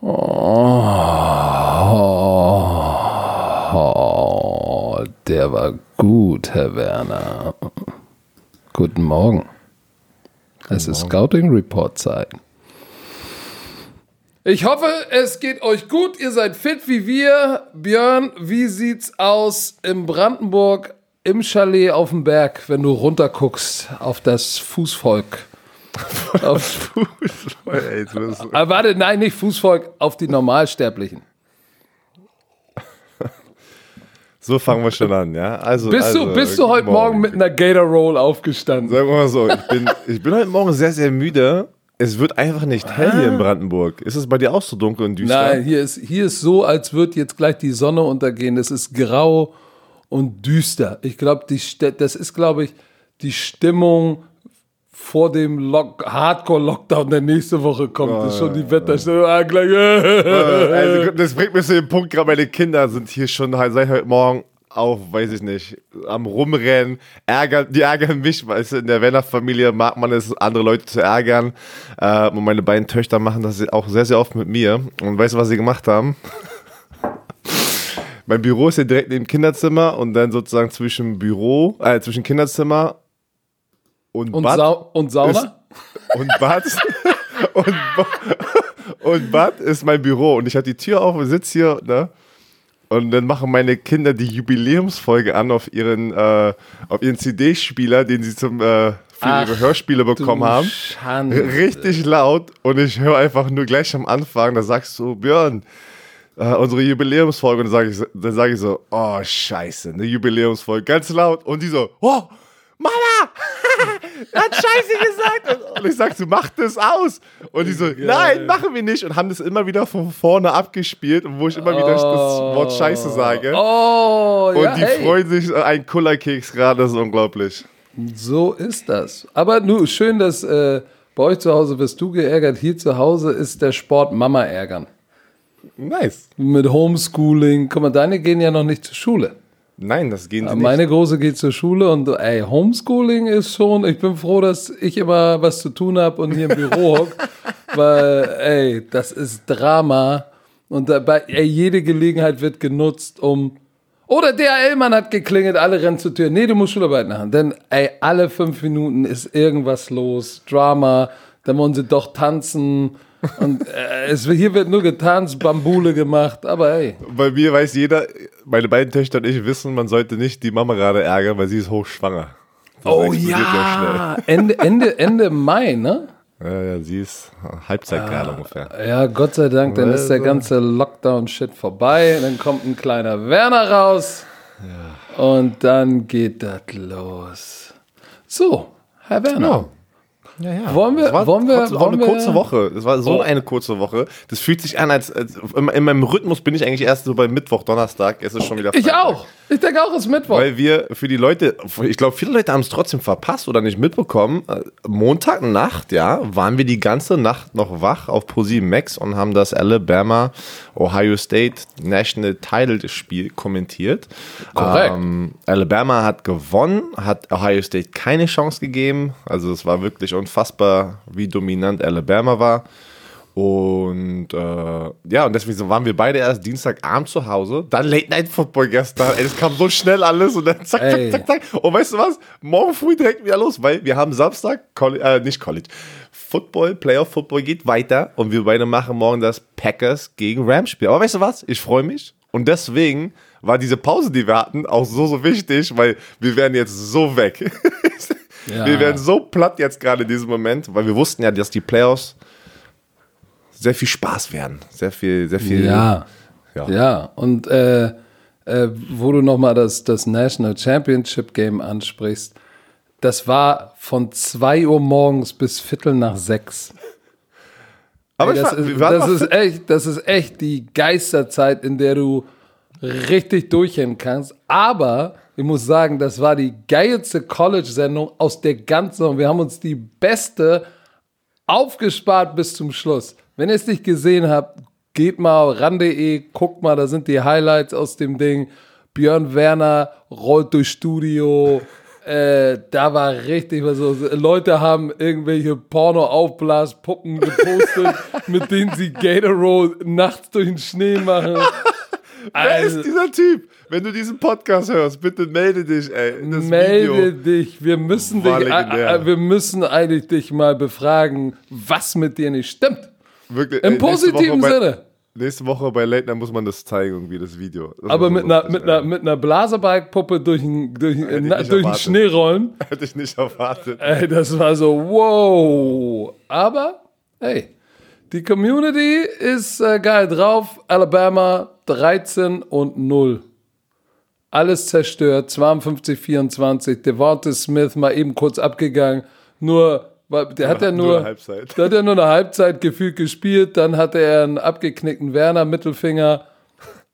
Oh, der war gut, Herr Werner. Guten Morgen. es ist Scouting Report Zeit. Ich hoffe, es geht euch gut. Ihr seid fit wie wir. Björn, wie sieht's aus in Brandenburg im Chalet auf dem Berg, wenn du runterguckst auf das Fußvolk? Auf Fußvolk. Ey, Aber ah, warte, nein, nicht Fußvolk, auf die Normalsterblichen. So fangen wir schon an, ja. Also, bist, also, du, bist du heute Morgen. Morgen mit einer Gator Roll aufgestanden? Sagen wir mal so, ich bin, ich bin heute Morgen sehr, sehr müde. Es wird einfach nicht hell hier in ah. Brandenburg. Ist es bei dir auch so dunkel und düster? Nein, hier ist, hier ist so, als würde jetzt gleich die Sonne untergehen. Es ist grau und düster. Ich glaube, das ist, glaube ich, die Stimmung vor dem Hardcore-Lockdown, der nächste Woche kommt. Oh, ist schon die Wetterstellung. Ah, gleich. also, das bringt mich zu dem Punkt, gerade meine Kinder sind hier schon seit heute Morgen auf, weiß ich nicht, am Rumrennen. Ärgern, die ärgern mich, weil in der Werner-Familie mag man es, andere Leute zu ärgern. Äh, und meine beiden Töchter machen das auch sehr, sehr oft mit mir. Und weißt du, was sie gemacht haben? mein Büro ist hier direkt neben dem Kinderzimmer und dann sozusagen zwischen Büro, äh, zwischen Kinderzimmer und, und Bad. Sau und Sauna? Ist, und Bad. und, und Bad ist mein Büro. Und ich habe die Tür auf und sitze hier, ne? Und dann machen meine Kinder die Jubiläumsfolge an auf ihren, äh, auf ihren CD-Spieler, den sie zum, äh, für Ach, ihre Hörspiele bekommen haben. Schande. Richtig laut. Und ich höre einfach nur gleich am Anfang, da sagst du, Björn, äh, unsere Jubiläumsfolge. Und dann sage ich, sag ich so, oh, scheiße, eine Jubiläumsfolge, ganz laut. Und die so, oh, hat Scheiße gesagt. Und ich sag so, mach das aus. Und die so, nein, machen wir nicht. Und haben das immer wieder von vorne abgespielt, wo ich immer wieder das Wort Scheiße sage. Oh, Und ja, die hey. freuen sich ein Kullerkeks gerade, das ist unglaublich. So ist das. Aber nur schön, dass äh, bei euch zu Hause wirst du geärgert. Hier zu Hause ist der Sport Mama ärgern. Nice. Mit Homeschooling. Guck mal, deine gehen ja noch nicht zur Schule. Nein, das gehen sie nicht. Meine Große geht zur Schule und ey, Homeschooling ist schon, ich bin froh, dass ich immer was zu tun habe und hier im Büro hock, weil ey, das ist Drama und dabei, ey, jede Gelegenheit wird genutzt, um oder DHL-Mann hat geklingelt, alle rennen zur Tür. Nee, du musst Schularbeit machen. Denn ey, alle fünf Minuten ist irgendwas los, Drama, dann wollen sie doch tanzen und äh, es, hier wird nur getanzt, Bambule gemacht, aber hey. Bei mir weiß jeder, meine beiden Töchter und ich wissen, man sollte nicht die Mama gerade ärgern, weil sie ist hochschwanger. Das oh ja, Ende, Ende, Ende Mai, ne? Ja, ja, sie ist Halbzeit ah, gerade ungefähr. Ja, Gott sei Dank, dann ist der ganze Lockdown-Shit vorbei. Dann kommt ein kleiner Werner raus. Ja. Und dann geht das los. So, Herr Werner. Ja. Ja, ja. Wollen wir, war wollen wir, wollen eine wir? kurze Woche. Es war so oh. eine kurze Woche. Das fühlt sich an, als, als in, in, meinem Rhythmus bin ich eigentlich erst so bei Mittwoch, Donnerstag. Es ist schon wieder Freitag. Ich auch. Ich denke auch, es ist Mittwoch. Weil wir für die Leute, ich glaube, viele Leute haben es trotzdem verpasst oder nicht mitbekommen. Äh, Montagnacht, ja, waren wir die ganze Nacht noch wach auf ProSieben Max und haben das Alabama Ohio State National Title Spiel kommentiert. Korrekt. Ähm, Alabama hat gewonnen, hat Ohio State keine Chance gegeben. Also es war wirklich unfassbar, wie dominant Alabama war. Und äh, ja, und deswegen waren wir beide erst Dienstagabend zu Hause. Dann Late Night Football gestern. Ey, es kam so schnell alles und dann zack, zack, zack, zack. Und weißt du was? Morgen früh direkt wieder los, weil wir haben Samstag, College, äh, nicht College, Football, Playoff Football geht weiter und wir beide machen morgen das Packers gegen Rams Spiel. Aber weißt du was? Ich freue mich. Und deswegen war diese Pause, die wir hatten, auch so, so wichtig, weil wir werden jetzt so weg. ja. Wir werden so platt jetzt gerade in diesem Moment, weil wir wussten ja, dass die Playoffs sehr viel Spaß werden. Sehr viel, sehr viel. Ja. Ja, ja. und äh, äh, wo du nochmal das, das National Championship Game ansprichst, das war von 2 Uhr morgens bis Viertel nach 6. Aber Ey, das, war, ist, das ist echt, das ist echt die Geisterzeit, in der du richtig durchhängen kannst. Aber ich muss sagen, das war die geilste College-Sendung aus der ganzen. Wir haben uns die beste aufgespart bis zum Schluss. Wenn ihr es nicht gesehen habt, geht mal ran.de, guckt mal, da sind die Highlights aus dem Ding. Björn Werner rollt durch Studio. äh, da war richtig was so. Leute haben irgendwelche Porno-Aufblaspuppen gepostet, mit denen sie Gatorade nachts durch den Schnee machen. Wer Also- ist dieser Typ? Wenn du diesen Podcast hörst, bitte melde dich, ey. Melde Video dich. Wir müssen dich, äh, äh, wir müssen eigentlich dich mal befragen, was mit dir nicht stimmt. wirklich, Im ey, positiven bei, Sinne. Nächste Woche bei Late Night muss man das zeigen, irgendwie, das Video. Das Aber mit einer, mit, einer, mit einer Blasebalgpuppe durch den, durch, na, durch den. Schnee rollen. Hätte ich nicht erwartet. Ey, das war so, wow. Aber, hey, die Community ist äh, geil drauf. Alabama 13 und 0. Alles zerstört. 52, 24. Devonta Smith mal eben kurz abgegangen. Nur, weil der hat ja Nur nur, eine Halbzeit. der hat ja nur eine Halbzeit gefühlt gespielt. Dann hatte er einen abgeknickten Werner Mittelfinger.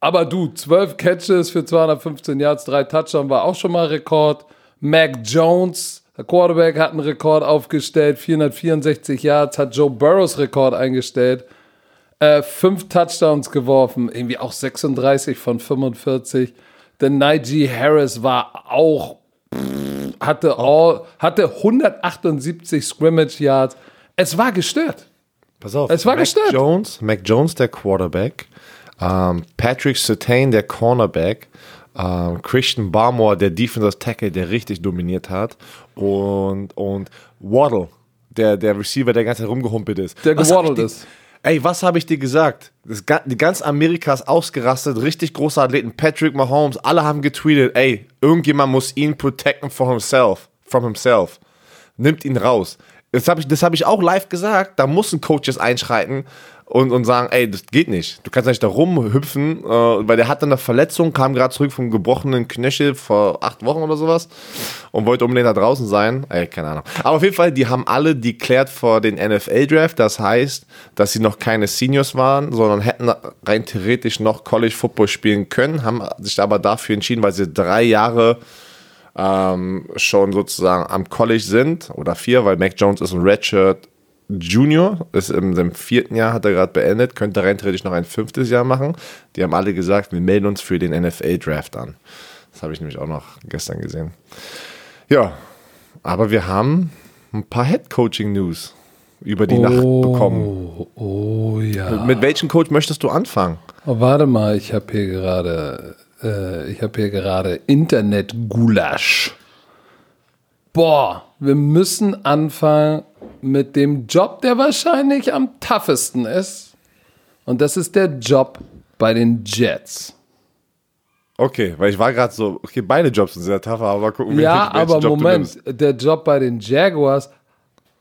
Aber du, 12 Catches für 215 Yards, drei Touchdowns war auch schon mal Rekord. Mac Jones, der Quarterback, hat einen Rekord aufgestellt, 464 Yards, hat Joe Burrows Rekord eingestellt. Äh, fünf Touchdowns geworfen, irgendwie auch 36 von 45. Der Najee Harris war auch, pff, hatte, all, hatte 178 Scrimmage Yards. Es war gestört. Pass auf. Es war Mac gestört. Jones, Mac Jones, der Quarterback. Ähm, Patrick Sertain, der Cornerback. Ähm, Christian Barmore, der Defensive Tackle, der richtig dominiert hat. Und, und Waddle, der, der Receiver, der ganz rumgehumpelt ist. Der gewaddelt ist. Ey, was habe ich dir gesagt? Das, die ganz Amerika ist ausgerastet, richtig große Athleten. Patrick Mahomes, alle haben getweetet, ey, irgendjemand muss ihn protecten from himself, from himself. Nimmt ihn raus. Das habe ich, hab ich auch live gesagt. Da müssen Coaches einschreiten und, und sagen, ey, das geht nicht. Du kannst nicht da rumhüpfen, äh, weil der hatte eine Verletzung, kam gerade zurück vom gebrochenen Knöchel vor acht Wochen oder sowas und wollte unbedingt da draußen sein. Ey, keine Ahnung. Aber auf jeden Fall, die haben alle deklärt vor den NFL-Draft. Das heißt, dass sie noch keine Seniors waren, sondern hätten rein theoretisch noch College Football spielen können, haben sich aber dafür entschieden, weil sie drei Jahre ähm, schon sozusagen am College sind oder vier, weil Mac Jones ist ein Redshirt Junior, ist in seinem vierten Jahr, hat er gerade beendet, könnte rein theoretisch noch ein fünftes Jahr machen. Die haben alle gesagt, wir melden uns für den NFL-Draft an. Das habe ich nämlich auch noch gestern gesehen. Ja, aber wir haben ein paar Head-Coaching-News über die Nacht bekommen. Oh, oh ja. Mit welchem Coach möchtest du anfangen? Oh, warte mal, ich habe hier gerade, äh, ich habe hier gerade Internet-Gulasch. Boah, wir müssen anfangen mit dem Job, der wahrscheinlich am toughesten ist. Und das ist der Job bei den Jets. Okay, weil ich war gerade so, okay, beide Jobs sind sehr tough, aber mal gucken, Ja, welchen aber Job Moment, der Job bei den Jaguars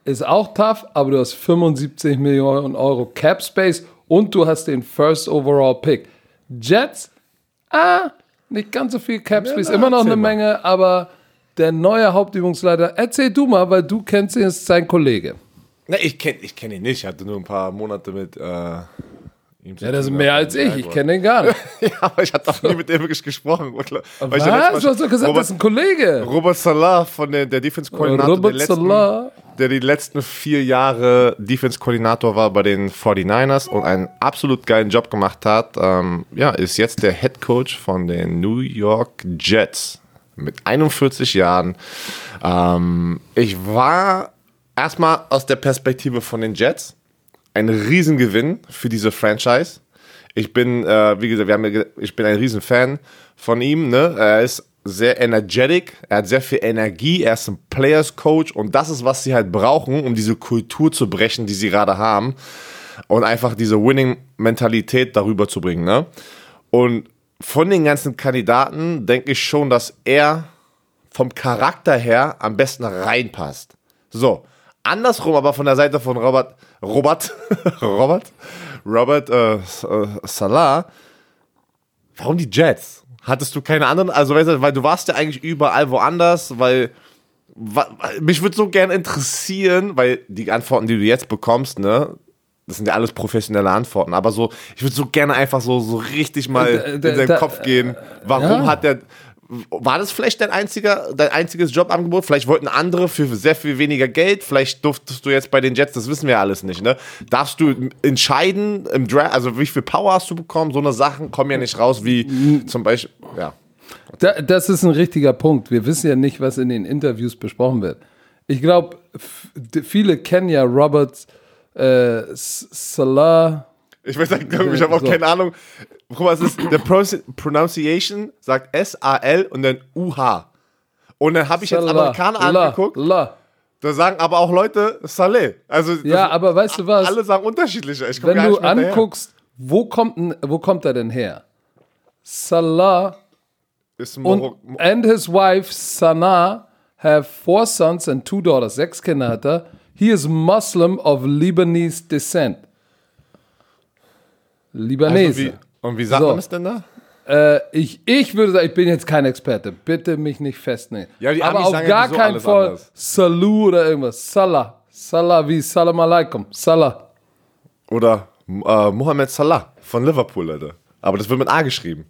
ist auch tough, aber du hast 75 Millionen Euro Cap Space und du hast den First Overall Pick. Jets, ah, nicht ganz so viel Cap Space, na, immer noch eine mal. Menge, aber der neue Hauptübungsleiter, erzähl du mal, weil du kennst ihn, ist sein Kollege. Ne, ich kenne ich kenn ihn nicht. Ich hatte nur ein paar Monate mit äh, ihm zu Ja, das ist mehr als ich, ich kenne ihn gar nicht. Ja, aber ich hatte auch nie mit dem wirklich gesprochen. Weil Was? Du hast doch gesagt, Robert, das ist ein Kollege. Robert Salah von der, der Defense-Koordinator, der, Robert letzten- Salah. der die letzten vier Jahre Defense-Koordinator war bei den 49ers und einen absolut geilen Job gemacht hat. Ähm, ja, ist jetzt der Head Coach von den New York Jets mit 41 Jahren. Ähm, ich war erstmal aus der Perspektive von den Jets ein Riesengewinn für diese Franchise. Ich bin, äh, wie gesagt, wir haben, ich bin ein Riesenfan von ihm. Ne? Er ist sehr energetic, er hat sehr viel Energie, er ist ein Players Coach und das ist, was sie halt brauchen, um diese Kultur zu brechen, die sie gerade haben und einfach diese Winning-Mentalität darüber zu bringen. Ne? Und von den ganzen Kandidaten denke ich schon, dass er vom Charakter her am besten reinpasst. So, andersrum aber von der Seite von Robert, Robert, Robert, Robert äh, äh, Salah, warum die Jets? Hattest du keine anderen, also weißt du, weil du warst ja eigentlich überall woanders, weil mich würde so gern interessieren, weil die Antworten, die du jetzt bekommst, ne, das sind ja alles professionelle Antworten, aber so, ich würde so gerne einfach so, so richtig mal Äh, in da- seinen da- Kopf gehen. Warum ja. hat der, war das vielleicht dein einziger, dein einziges Jobangebot? Vielleicht wollten andere für sehr viel weniger Geld. Vielleicht durftest du jetzt bei den Jets, das wissen wir alles nicht, ne? Darfst du entscheiden im Draft, also wie viel Power hast du bekommen? So eine Sachen kommen ja nicht raus, wie zum Beispiel, ja. Da, das ist ein richtiger Punkt. Wir wissen ja nicht, was in den Interviews besprochen wird. Ich glaube, viele kennen ja Roberts äh, Salah. Ich weiß nicht, ich habe auch so. keine Ahnung. Guck mal, es ist, der Pronunciation sagt S-A-L und dann U-H. Und dann habe ich jetzt Amerikaner angeguckt. La. Da sagen aber auch Leute Saleh. Also ja, aber weißt du was? Alle sagen unterschiedlicher. Wenn du anguckst, wo kommt, wo kommt er denn her? Salah und and his wife Sana have four sons and two daughters. Sechs Kinder hat er. He is Muslim of Lebanese descent. Libanese. Also wie, und wie sagt so. man es denn da? Äh, ich, ich würde sagen, ich bin jetzt kein Experte. Bitte mich nicht festnehmen. Ja, die Aber auf gar so keinen Fall Salu oder irgendwas. Salah. Salah wie Salam alaikum. Salah. Oder äh, Mohammed Salah von Liverpool, Alter. Aber das wird mit A geschrieben.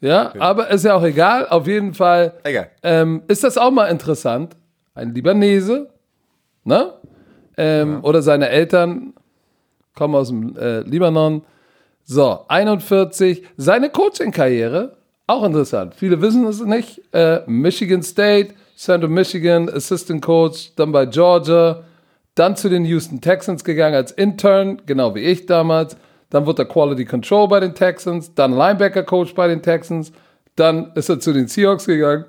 Ja, okay. aber ist ja auch egal. Auf jeden Fall egal. Ähm, ist das auch mal interessant. Ein Libanese, ne? Ähm, ja. Oder seine Eltern kommen aus dem äh, Libanon so, 41. Seine Coaching-Karriere, auch interessant. Viele wissen es nicht. Äh, Michigan State, Central Michigan, Assistant Coach, dann bei Georgia, dann zu den Houston Texans gegangen als Intern, genau wie ich damals. Dann wurde er Quality Control bei den Texans, dann Linebacker Coach bei den Texans, dann ist er zu den Seahawks gegangen.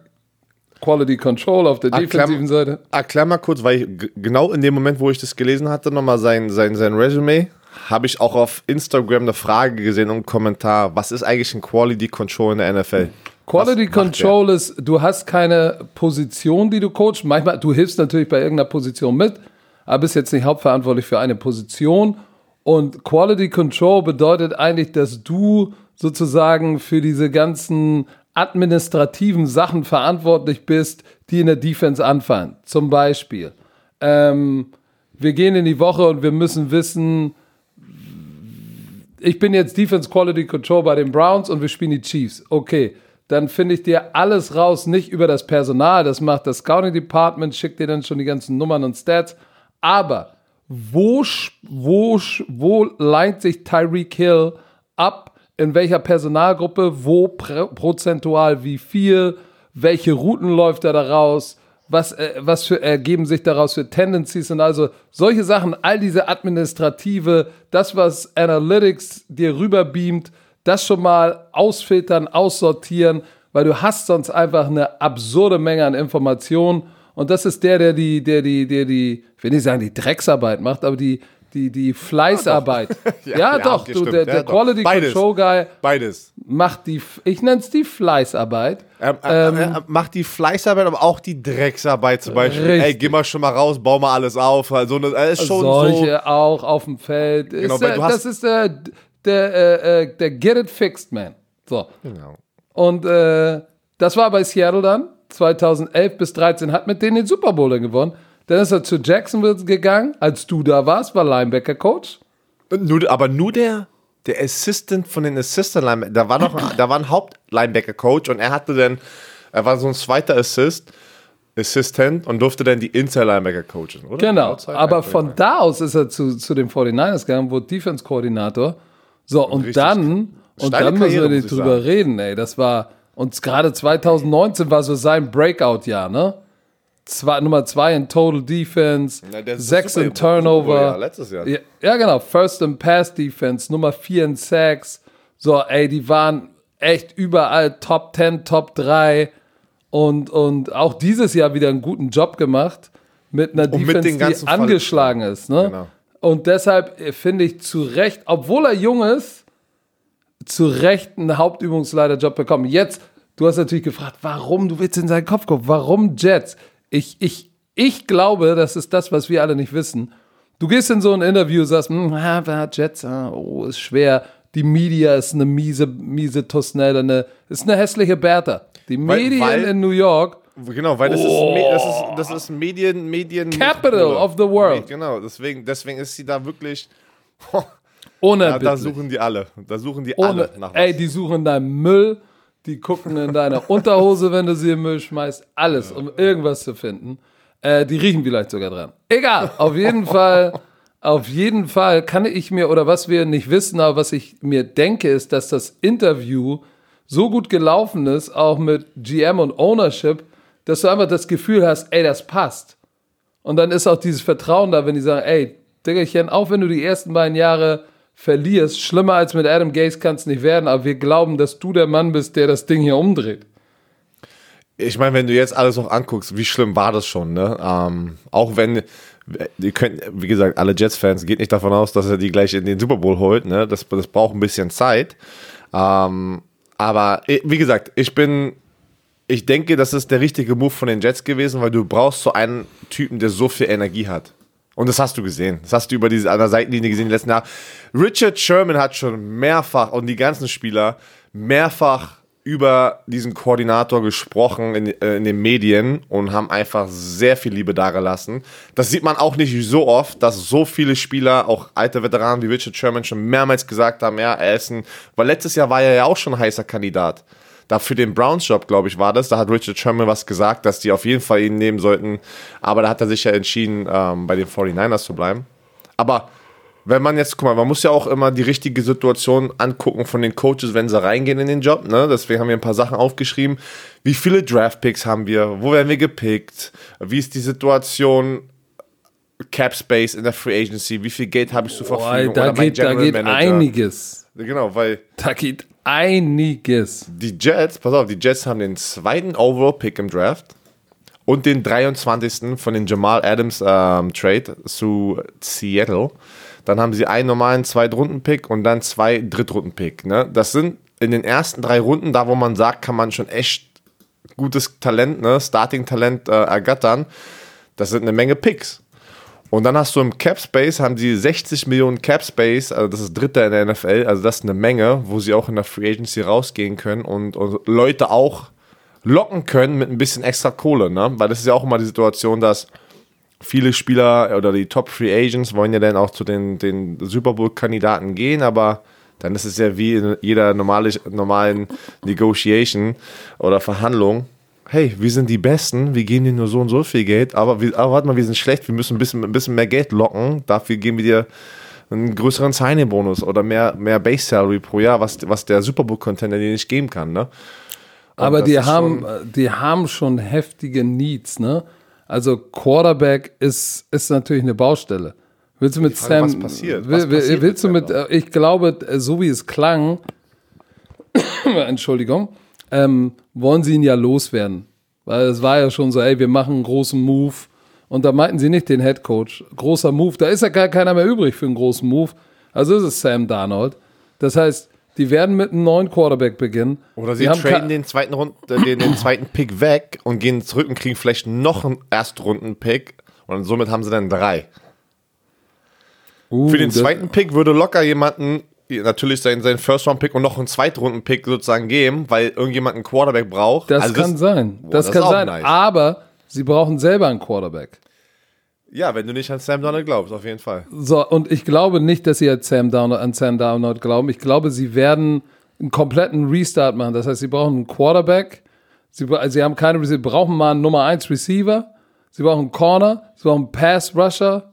Quality Control auf der defensiven Seite. Erklär mal kurz, weil ich genau in dem Moment, wo ich das gelesen hatte, nochmal sein, sein, sein Resume habe ich auch auf Instagram eine Frage gesehen und einen Kommentar. Was ist eigentlich ein Quality Control in der NFL? Quality Control ist, du hast keine Position, die du coachst. Manchmal, du hilfst natürlich bei irgendeiner Position mit, aber bist jetzt nicht hauptverantwortlich für eine Position. Und Quality Control bedeutet eigentlich, dass du sozusagen für diese ganzen administrativen Sachen verantwortlich bist, die in der Defense anfallen. Zum Beispiel, ähm, wir gehen in die Woche und wir müssen wissen, ich bin jetzt Defense Quality Control bei den Browns und wir spielen die Chiefs. Okay, dann finde ich dir alles raus, nicht über das Personal, das macht das Scouting Department, schickt dir dann schon die ganzen Nummern und Stats. Aber wo, wo, wo leint sich Tyreek Hill ab? In welcher Personalgruppe? Wo prozentual wie viel? Welche Routen läuft er da raus? was, äh, was für, ergeben sich daraus für Tendencies und also solche Sachen, all diese administrative, das, was Analytics dir rüberbeamt, das schon mal ausfiltern, aussortieren, weil du hast sonst einfach eine absurde Menge an Informationen und das ist der, der die, der die, der die, ich will nicht sagen, die Drecksarbeit macht, aber die, die, die Fleißarbeit. ja, ja, ja, doch, du, der, der Quality Beides. Control Guy Beides. macht die, ich nenne es die Fleißarbeit. Ähm, ähm, äh, macht die Fleißarbeit, aber auch die Drecksarbeit zum Beispiel. Richtig. Ey, geh mal schon mal raus, bau mal alles auf. Also, das ist schon Solche so. auch auf dem Feld. Genau, ist, der, das ist der, der, äh, äh, der Get It Fixed Man. So. Genau. Und äh, das war bei Seattle dann. 2011 bis 13 hat mit denen den Super Bowl gewonnen. Dann ist er zu Jacksonville gegangen, als du da warst, war Linebacker-Coach. Nur, aber nur der, der Assistant von den Assistant Linebacker, da war noch, da war ein Haupt-Linebacker-Coach und er hatte dann, er war so ein zweiter Assist. Assistant und durfte dann die Inside-Linebacker coachen, oder? Genau, aber von da aus ist er zu, zu den 49ers gegangen, wurde Defense-Koordinator. So, und Richtig. dann, und dann müssen wir nicht drüber sagen. reden, ey. Das war, und gerade 2019 war so sein Breakout-Jahr, ne? Zwei, Nummer zwei in Total Defense, ja, sechs in Turnover. Ja, letztes Jahr. Ja, ja, genau. First in Pass Defense, Nummer vier in Sacks. So, ey, die waren echt überall Top 10, Top 3 und, und auch dieses Jahr wieder einen guten Job gemacht mit einer und Defense, mit die angeschlagen Fall. ist. Ne? Genau. Und deshalb äh, finde ich zu Recht, obwohl er jung ist, zu Recht einen Hauptübungsleiterjob bekommen. Jetzt, du hast natürlich gefragt, warum, du willst in seinen Kopf gucken, warum Jets? Ich, ich, ich glaube, das ist das, was wir alle nicht wissen. Du gehst in so ein Interview, sagst, hm, ah, Jets, ah, oh, ist schwer. Die Media ist eine miese, miese Tosnelle, eine, ist eine hässliche Bertha. Die Medien weil, in New York. Genau, weil das, oh. ist, das, ist, das ist Medien, Medien. Capital of the world. Genau, deswegen, deswegen ist sie da wirklich. Ohne ja, Da suchen die alle. Da suchen die Ohne, alle nach was. Ey, die suchen deinen Müll die gucken in deiner Unterhose, wenn du sie im Müll schmeißt. Alles, um irgendwas zu finden. Äh, die riechen vielleicht sogar dran. Egal, auf jeden Fall, auf jeden Fall kann ich mir, oder was wir nicht wissen, aber was ich mir denke, ist, dass das Interview so gut gelaufen ist, auch mit GM und Ownership, dass du einfach das Gefühl hast, ey, das passt. Und dann ist auch dieses Vertrauen da, wenn die sagen, ey, Diggerchen, auch wenn du die ersten beiden Jahre verlierst, schlimmer als mit Adam Gaze kann es nicht werden, aber wir glauben, dass du der Mann bist, der das Ding hier umdreht. Ich meine, wenn du jetzt alles noch anguckst, wie schlimm war das schon, ne? Ähm, auch wenn, ihr könnt, wie gesagt, alle Jets-Fans, geht nicht davon aus, dass er die gleich in den Super Bowl holt, ne? Das, das braucht ein bisschen Zeit. Ähm, aber wie gesagt, ich bin, ich denke, das ist der richtige Move von den Jets gewesen, weil du brauchst so einen Typen, der so viel Energie hat. Und das hast du gesehen. Das hast du über diese an der Seitenlinie gesehen die letzten Jahre. Richard Sherman hat schon mehrfach und die ganzen Spieler mehrfach über diesen Koordinator gesprochen in, äh, in, den Medien und haben einfach sehr viel Liebe dargelassen. Das sieht man auch nicht so oft, dass so viele Spieler, auch alte Veteranen wie Richard Sherman, schon mehrmals gesagt haben, ja, er ist ein, weil letztes Jahr war er ja auch schon ein heißer Kandidat. Da für den Browns-Job, glaube ich, war das. Da hat Richard Sherman was gesagt, dass die auf jeden Fall ihn nehmen sollten. Aber da hat er sich ja entschieden, ähm, bei den 49ers zu bleiben. Aber wenn man jetzt, guck mal, man muss ja auch immer die richtige Situation angucken von den Coaches, wenn sie reingehen in den Job. Ne? Deswegen haben wir ein paar Sachen aufgeschrieben. Wie viele Draft-Picks haben wir? Wo werden wir gepickt? Wie ist die Situation? Cap Space in der Free Agency? Wie viel Geld habe ich zur Verfügung? Oh, da geht, da geht einiges. Genau, weil. Da geht einiges. Die Jets, pass auf, die Jets haben den zweiten Overall-Pick im Draft und den 23. von den Jamal Adams ähm, Trade zu Seattle. Dann haben sie einen normalen Zweitrunden-Pick und dann zwei Drittrunden-Pick. Ne? Das sind in den ersten drei Runden, da wo man sagt, kann man schon echt gutes Talent, ne? Starting-Talent äh, ergattern. Das sind eine Menge Picks. Und dann hast du im Cap Space, haben sie 60 Millionen Cap Space, also das ist Dritter in der NFL, also das ist eine Menge, wo sie auch in der Free Agency rausgehen können und, und Leute auch locken können mit ein bisschen extra Kohle, ne? Weil das ist ja auch immer die Situation, dass viele Spieler oder die Top Free Agents wollen ja dann auch zu den, den Super Bowl-Kandidaten gehen, aber dann ist es ja wie in jeder normale, normalen Negotiation oder Verhandlung. Hey, wir sind die Besten, wir geben dir nur so und so viel Geld, aber, wir, aber warte mal, wir sind schlecht, wir müssen ein bisschen, ein bisschen mehr Geld locken, dafür geben wir dir einen größeren Signing-Bonus oder mehr, mehr Base-Salary pro Jahr, was, was der Super Bowl-Contender dir nicht geben kann. Ne? aber die haben, die haben schon heftige Needs, ne? Also Quarterback ist, ist natürlich eine Baustelle. Willst du mit Frage, Sam. Was passiert? Was will, passiert willst du mit, äh, ich glaube, so wie es klang, Entschuldigung, ähm, wollen sie ihn ja loswerden. Weil es war ja schon so, ey, wir machen einen großen Move. Und da meinten sie nicht den Head Coach. Großer Move. Da ist ja gar keiner mehr übrig für einen großen Move. Also ist es Sam Darnold. Das heißt, die werden mit einem neuen Quarterback beginnen. Oder sie traden den zweiten, Rund, den, den zweiten Pick weg und gehen zurück und kriegen vielleicht noch einen Erstrunden-Pick. Und somit haben sie dann drei. Uh, Für den zweiten Pick würde locker jemanden natürlich seinen, seinen First-Round-Pick und noch einen Zweitrunden-Pick sozusagen geben, weil irgendjemand einen Quarterback braucht. Das also kann das, sein. Boah, das, das, kann sein. Nice. Aber sie brauchen selber einen Quarterback. Ja, wenn du nicht an Sam Donald glaubst, auf jeden Fall. So, und ich glaube nicht, dass sie an Sam Donald, an Sam Donald glauben. Ich glaube, sie werden einen kompletten Restart machen. Das heißt, sie brauchen einen Quarterback. Sie, sie haben keine, sie brauchen mal einen Nummer 1 Receiver. Sie brauchen einen Corner. Sie brauchen einen Pass Rusher.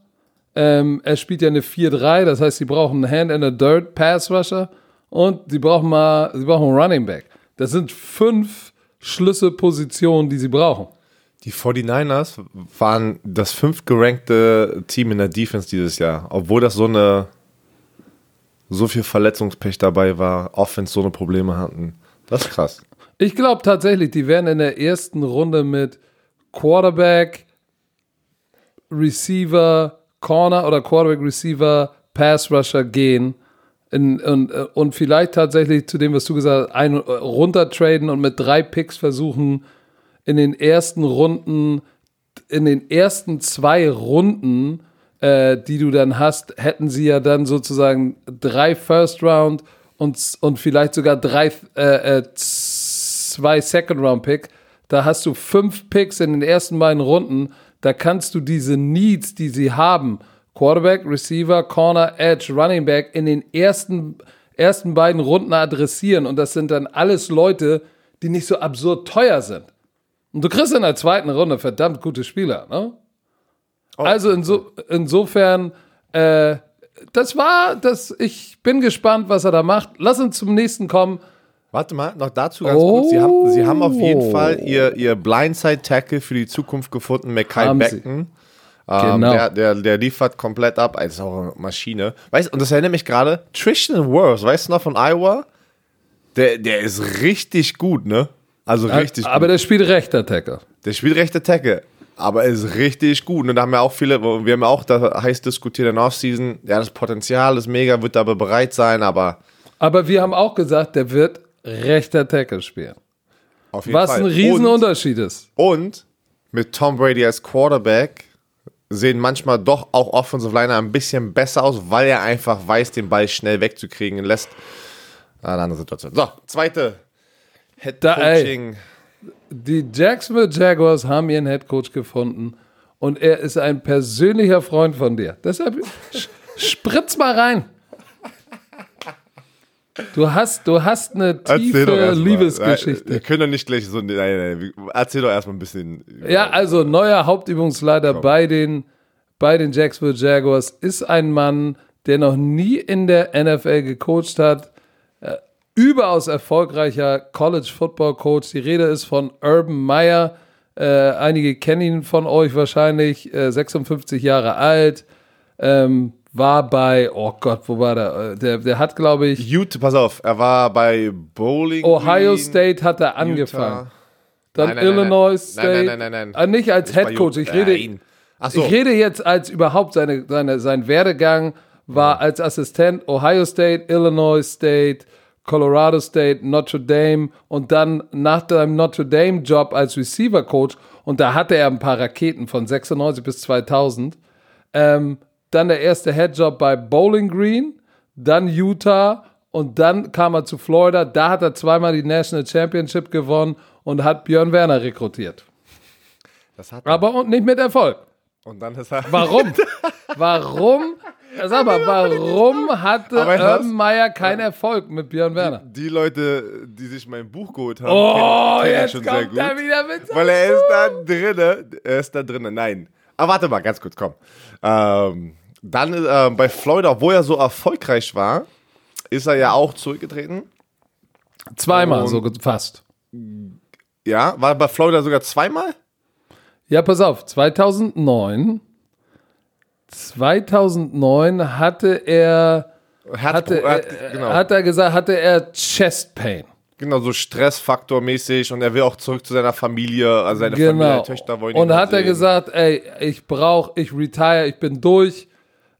Ähm, er spielt ja eine 4-3. Das heißt, sie brauchen einen Hand in the Dirt Pass Rusher. Und sie brauchen mal, sie brauchen einen Running Back. Das sind fünf Schlüsselpositionen, die sie brauchen. Die 49ers waren das fünftgerankte Team in der Defense dieses Jahr, obwohl das so eine so viel Verletzungspech dabei war, Offense so eine Probleme hatten. Das ist krass. Ich glaube tatsächlich, die werden in der ersten Runde mit Quarterback, Receiver, Corner oder Quarterback, Receiver, Pass Rusher gehen. In, und, und vielleicht tatsächlich zu dem, was du gesagt hast, ein, runtertraden und mit drei Picks versuchen, in den ersten Runden, in den ersten zwei Runden, äh, die du dann hast, hätten sie ja dann sozusagen drei First Round und, und vielleicht sogar drei, äh, äh, zwei Second Round Pick. Da hast du fünf Picks in den ersten beiden Runden. Da kannst du diese Needs, die sie haben, Quarterback, Receiver, Corner, Edge, Running Back, in den ersten, ersten beiden Runden adressieren. Und das sind dann alles Leute, die nicht so absurd teuer sind. Und du kriegst in der zweiten Runde verdammt gute Spieler, ne? Oh. Also inso, insofern, äh, das war, das, ich bin gespannt, was er da macht. Lass uns zum nächsten kommen. Warte mal, noch dazu ganz kurz. Sie haben, sie haben auf jeden Oh. Fall ihr, ihr Blindside-Tackle für die Zukunft gefunden, Mackay. Becken. Ähm, Genau. der, der, der liefert komplett ab, als auch eine Maschine. Weißt und das erinnert mich gerade, Tristan Wirfs, weißt du noch von Iowa? Der, der ist richtig gut, ne? Also richtig Aber gut. der spielt rechter Tackle. Der spielt rechte Tackle, aber er ist richtig gut. Und da haben ja auch viele, wir haben ja auch da heiß diskutiert in der Offseason, ja, das Potenzial ist mega, wird aber bereit sein, aber Aber wir haben auch gesagt, der wird rechter Tackle spielen. auf jeden Was Fall. ein Und- Riesenunterschied ist. Und mit Tom Brady als Quarterback sehen manchmal doch auch Offensive Liner ein bisschen besser aus, weil er einfach weiß, den Ball schnell wegzukriegen lässt. Ah, Eine andere Situation. So, zweite Head Da. Coaching. Die Jacksonville Jaguars haben ihren Headcoach gefunden und er ist ein persönlicher Freund von dir. Deshalb spritz mal rein. Du hast, du hast eine tiefe Liebesgeschichte. Wir können doch nicht gleich so. Nein, nein. Erzähl doch erstmal ein bisschen. Ja, also neuer Hauptübungsleiter bei den, bei den Jacksonville Jaguars ist ein Mann, der noch nie in der NFL gecoacht hat. Äh, überaus erfolgreicher College Football Coach. Die Rede ist von Urban Meyer. Äh, einige kennen ihn von euch wahrscheinlich. Äh, 56 Jahre alt. Ähm, war bei, oh Gott, wo war der? Äh, Der, der hat, glaube ich, Utah, pass auf, er war bei Bowling. Ohio Green, State hat er angefangen. Utah. Dann Nein, nein, Illinois nein. State. Nein, nein, nein, nein. Ah, nicht als Head Coach. Ich rede, so. ich rede jetzt als überhaupt seine, seine, sein Werdegang war als Assistent Ohio State, Illinois State, Colorado State, Notre Dame und dann nach seinem Notre Dame Job als Receiver Coach und da hatte er ein paar Raketen von 96 bis 2000. Ähm, dann der erste Headjob bei Bowling Green, dann Utah und dann kam er zu Florida. Da hat er zweimal die National Championship gewonnen und hat Björn Werner rekrutiert. Aber und nicht mit Erfolg. Und dann ist er. Warum? Warum? Sag mal, warum hatte Meyer keinen Erfolg mit Björn Werner? Die Leute, die sich mein Buch geholt haben, Oh, kennen- jetzt schon sehr gut. er wieder mit. Weil er ist da drinne. Er ist da drinne. Nein. Aber warte mal, ganz kurz, komm. Ähm, dann äh, bei Florida, obwohl er so erfolgreich war, ist er ja auch zurückgetreten. Zweimal Und- so fast. Ja, war bei Florida sogar zweimal? Ja, pass auf, 2009. 2009 hatte er, Hat, hatte, hat, genau, hat er gesagt, hatte er Chest Pain. genau, so Stressfaktormäßig und er will auch zurück zu seiner Familie, also seine Familie, Genau. seine Töchter wollen ihn Und halt hat er sehen. gesagt, ey, ich brauche, ich retire, ich bin durch.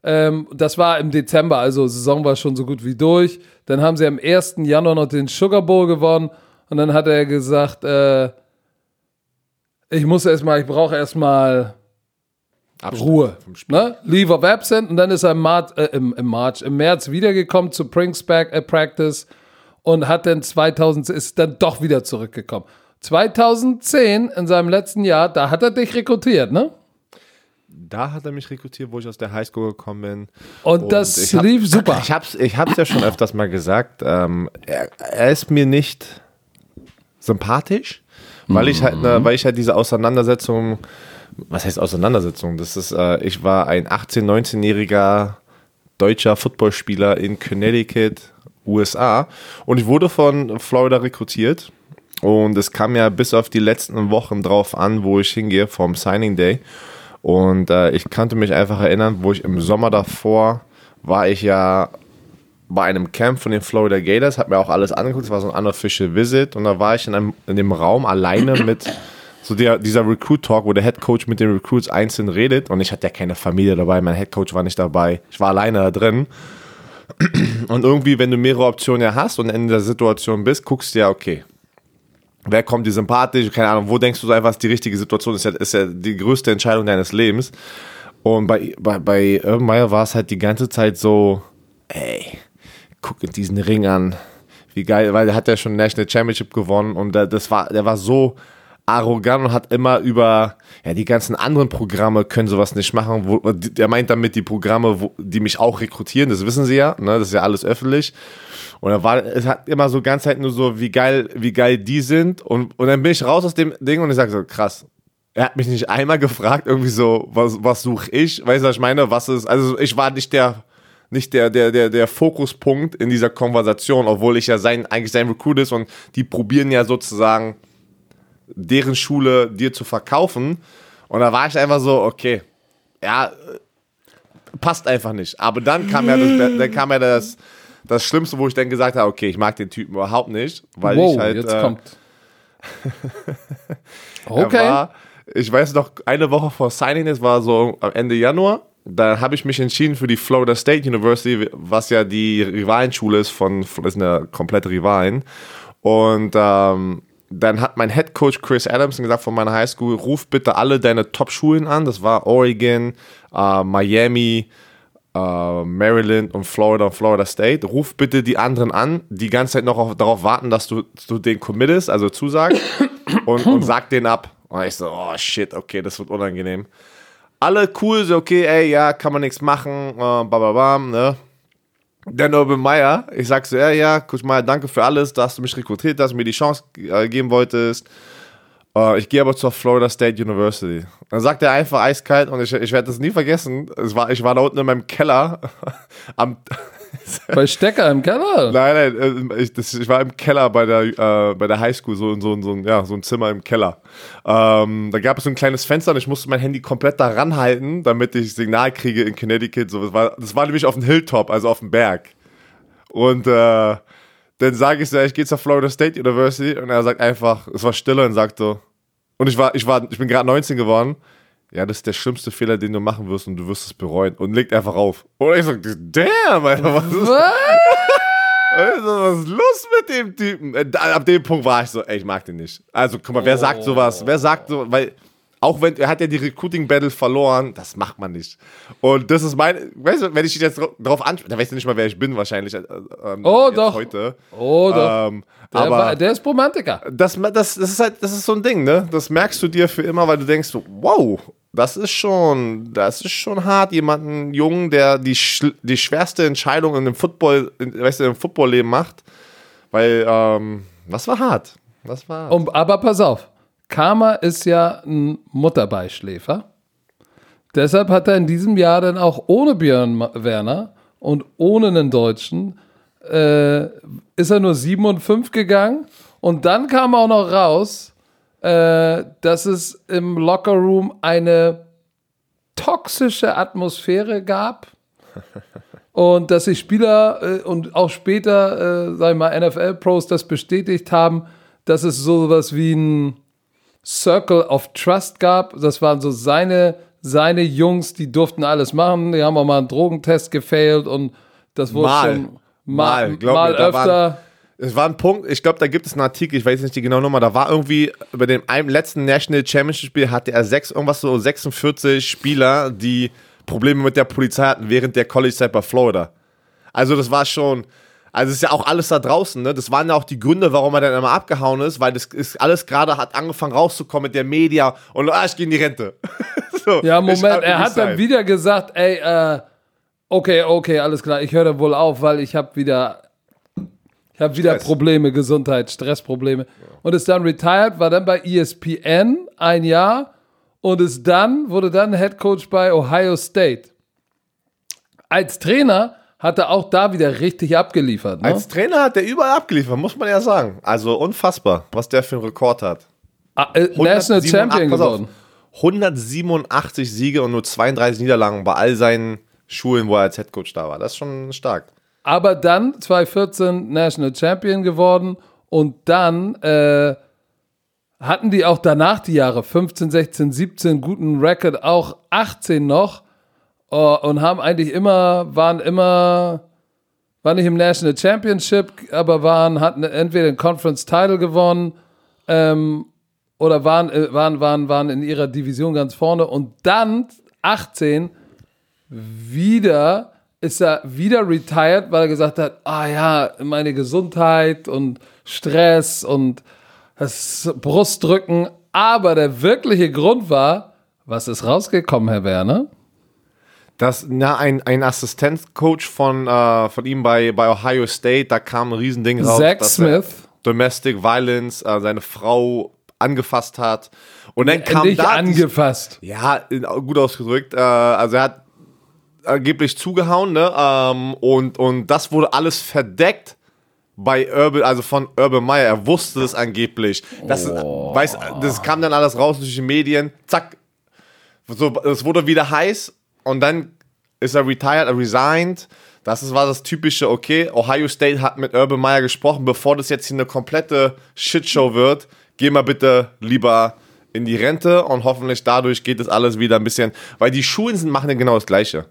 Ähm, das war im Dezember, also Saison war schon so gut wie durch. Dann haben sie am 1. Januar noch den Sugar Bowl gewonnen und dann hat er gesagt, äh, ich muss erstmal, ich brauche erstmal Ruhe. Ne? Leave of absent und dann ist er im, Mar äh, im, im March, im März wiedergekommen zu Prince Back äh, Practice und hat dann 2000 ist dann doch wieder zurückgekommen. 2010 in seinem letzten Jahr, da hat er dich rekrutiert, ne? Da hat er mich rekrutiert, wo ich aus der Highschool gekommen bin. Und, das ich hab- lief super. Ich hab's, ich hab's ja schon öfters mal gesagt. Ähm, er, er ist mir nicht sympathisch, weil ich halt, Mhm. ne, weil ich halt diese Auseinandersetzung, was heißt Auseinandersetzung? Das ist, äh, ich war ein 18-, 19-jähriger deutscher Footballspieler in Connecticut, USA, und ich wurde von Florida rekrutiert. Und es kam ja bis auf die letzten Wochen drauf an, wo ich hingehe vom Signing Day. Und äh, ich kannte mich einfach erinnern, wo ich im Sommer davor war ich ja bei einem Camp von den Florida Gators, habe mir auch alles angeguckt, es war so ein unofficial Visit. Und da war ich in, einem, in dem Raum alleine mit so der, dieser Recruit Talk, wo der Head Coach mit den Recruits einzeln redet. Und ich hatte ja keine Familie dabei, mein Head Coach war nicht dabei, ich war alleine da drin. Und irgendwie, wenn du mehrere Optionen ja hast und in der Situation bist, guckst du ja, okay, wer kommt dir sympathisch, keine Ahnung, wo denkst du einfach, ist die richtige Situation, ist ist ja die größte Entscheidung deines Lebens. Und bei, bei, bei Urban Meyer war es halt die ganze Zeit so, ey, guck dir diesen Ring an, wie geil, weil er hat ja schon National Championship gewonnen und der, das war, der war so arrogant und hat immer über, ja, die ganzen anderen Programme können sowas nicht machen. Wo, der meint damit die Programme, wo, die mich auch rekrutieren, das wissen sie ja, ne, das ist ja alles öffentlich. Und er war, es hat immer so ganz Zeit nur so, wie geil, wie geil die sind. Und, und dann bin ich raus aus dem Ding und ich sage so, krass. Er hat mich nicht einmal gefragt, irgendwie so, was, was suche ich? Weißt du, was ich meine? Was ist, also ich war nicht der, nicht der, der, der, der Fokuspunkt in dieser Konversation, obwohl ich ja sein, eigentlich sein Recruit ist und die probieren ja sozusagen deren Schule dir zu verkaufen. Und da war ich einfach so, okay, ja, passt einfach nicht. Aber dann kam ja das, dann kam ja das, das Schlimmste, wo ich dann gesagt habe, okay, ich mag den Typen überhaupt nicht, weil wow, ich halt. jetzt äh, kommt. Okay. war, ich weiß noch, eine Woche vor Signing, das war so am Ende Januar, da habe ich mich entschieden für die Florida State University, was ja die Rivalenschule ist von, das ist eine komplette Rivalin. Und ähm, dann hat mein Head Coach Chris Adamson gesagt von meiner Highschool, ruf bitte alle deine Top-Schulen an. Das war Oregon, äh, Miami, äh, Maryland und Florida und Florida State. Ruf bitte die anderen an, die die ganze Zeit noch auf, darauf warten, dass du, du den committest, also zusagst, und, und sag den ab. Und ich so, oh shit, okay, das wird unangenehm. Alle cool, so okay, ey, ja, kann man nichts machen, äh, bababam, ne? Der Norbert Meyer, ich sag so, ja, ja, Coach Meyer, danke für alles, dass du mich rekrutiert hast, mir die Chance äh, geben wolltest. Äh, ich gehe aber zur Florida State University. Dann sagt er einfach eiskalt und ich, ich werde das nie vergessen. Es war, ich war da unten in meinem Keller am, Bei Stecker im Keller? Nein, nein, äh, ich, das, ich war im Keller bei der, äh, bei der Highschool, so in so, in so, ein- ja, so ein Zimmer im Keller. Ähm, da gab es so ein kleines Fenster und ich musste mein Handy komplett da ranhalten, damit ich Signal kriege in Connecticut. So, das, war, das war nämlich auf dem Hilltop, also auf dem Berg. Und äh, dann sage ich so, ich gehe zur Florida State University und er sagt einfach, es war stille und sagt so, und ich war, ich war, ich bin gerade 19 geworden. Ja, das ist der schlimmste Fehler, den du machen wirst und du wirst es bereuen. Und legt einfach auf. Und ich so, damn, Alter, was ist, Was? was ist los mit dem Typen? Äh, Ab dem Punkt war ich so, ey, ich mag den nicht. Also, guck mal, wer sagt sowas? Wer sagt so, weil, auch wenn, er hat ja die Recruiting-Battle verloren, das macht man nicht. Und das ist mein, weißt du, wenn ich dich jetzt drauf anspreche, dann weißt du nicht mal, wer ich bin, wahrscheinlich. äh, ähm, Oh, doch. Heute. Oh, doch. Ähm, Der, aber war, der ist Romantiker. das, das, das ist halt, das ist so ein Ding, ne? Das merkst du dir für immer, weil du denkst, wow, das ist schon, das ist schon hart, jemanden Jungen, der die, die schwerste Entscheidung in dem Football, in, weißt du, im Footballleben macht. Weil, ähm, das war hart. Das war hart. Und, aber pass auf, Karma ist ja ein Mutterbeischläfer. Deshalb hat er in diesem Jahr dann auch ohne Björn Werner und ohne einen Deutschen äh, ist er nur 7 und 5 gegangen. Und dann kam auch noch raus, äh, dass es im Lockerroom eine toxische Atmosphäre gab. Und dass sich Spieler äh, und auch später, äh, sag ich mal, NFL-Pros das bestätigt haben, dass es sowas wie ein Circle of Trust gab. Das waren so seine, seine Jungs, die durften alles machen. Die haben auch mal einen Drogentest gefailt und das wurde Mal. schon Mal, mal, glaub mal mir, öfter. Es war ein Punkt, ich glaube, da gibt es einen Artikel, ich weiß nicht die genaue Nummer, da war irgendwie bei dem einem letzten National Championship Spiel hatte er sechs, irgendwas so 46 Spieler, die Probleme mit der Polizei hatten während der College-Zeit bei Florida. Also das war schon, also es ist ja auch alles da draußen, ne? Das waren ja auch die Gründe, warum er dann immer abgehauen ist, weil das ist alles gerade hat angefangen rauszukommen mit der Media und ah, ich gehe in die Rente. so, Ja, Moment, kann er hat dann sein. wieder gesagt, ey, äh, okay, okay, alles klar, ich höre dann wohl auf, weil ich habe wieder, ich habe wieder Stress. Probleme, Gesundheit, Stressprobleme. Und ist dann retired, war dann bei ESPN ein Jahr und ist dann, wurde dann Head Coach bei Ohio State. Als Trainer hat er auch da wieder richtig abgeliefert. Ne? Als Trainer hat er überall abgeliefert, muss man ja sagen. Also unfassbar, was der für einen Rekord hat. Ah, äh, National 187 Champion geworden. 187 Siege und nur 32 Niederlagen bei all seinen Schulen, wo er als Headcoach da war. Das ist schon stark. aber dann 2014 National Champion geworden und dann äh, hatten die auch danach die Jahre 15, 16, 17 guten Record, auch 18 noch äh, und haben eigentlich immer, waren immer, waren nicht im National Championship, aber waren, hatten entweder den Conference Title gewonnen ähm, oder waren, äh, waren, waren, waren in ihrer Division ganz vorne und dann 18 wieder ist er wieder retired, weil er gesagt hat, ah ja, meine Gesundheit und Stress und das Brustdrücken. Aber der wirkliche Grund war, was ist rausgekommen, Herr Werner? Das, na, ein, ein Assistenzcoach von, äh, von ihm bei, bei Ohio State, da kam ein Riesending raus. Zach dass Smith. Domestic Violence, äh, seine Frau angefasst hat. Und dann kam Nicht da. angefasst. ja, in- gut ausgedrückt. Äh, also er hat angeblich zugehauen, ne? Ähm, und, und das wurde alles verdeckt bei Urban, also von Urban Meyer. Er wusste es angeblich. Das, Oh. weiß, das kam dann alles raus durch die Medien. Zack. So, es wurde wieder heiß und dann ist er retired, er resigned. Das war das typische, okay, Ohio State hat mit Urban Meyer gesprochen, bevor das jetzt hier eine komplette Shitshow wird, geh mal bitte lieber in die Rente und hoffentlich dadurch geht das alles wieder ein bisschen, weil die Schulen machen ja genau das Gleiche.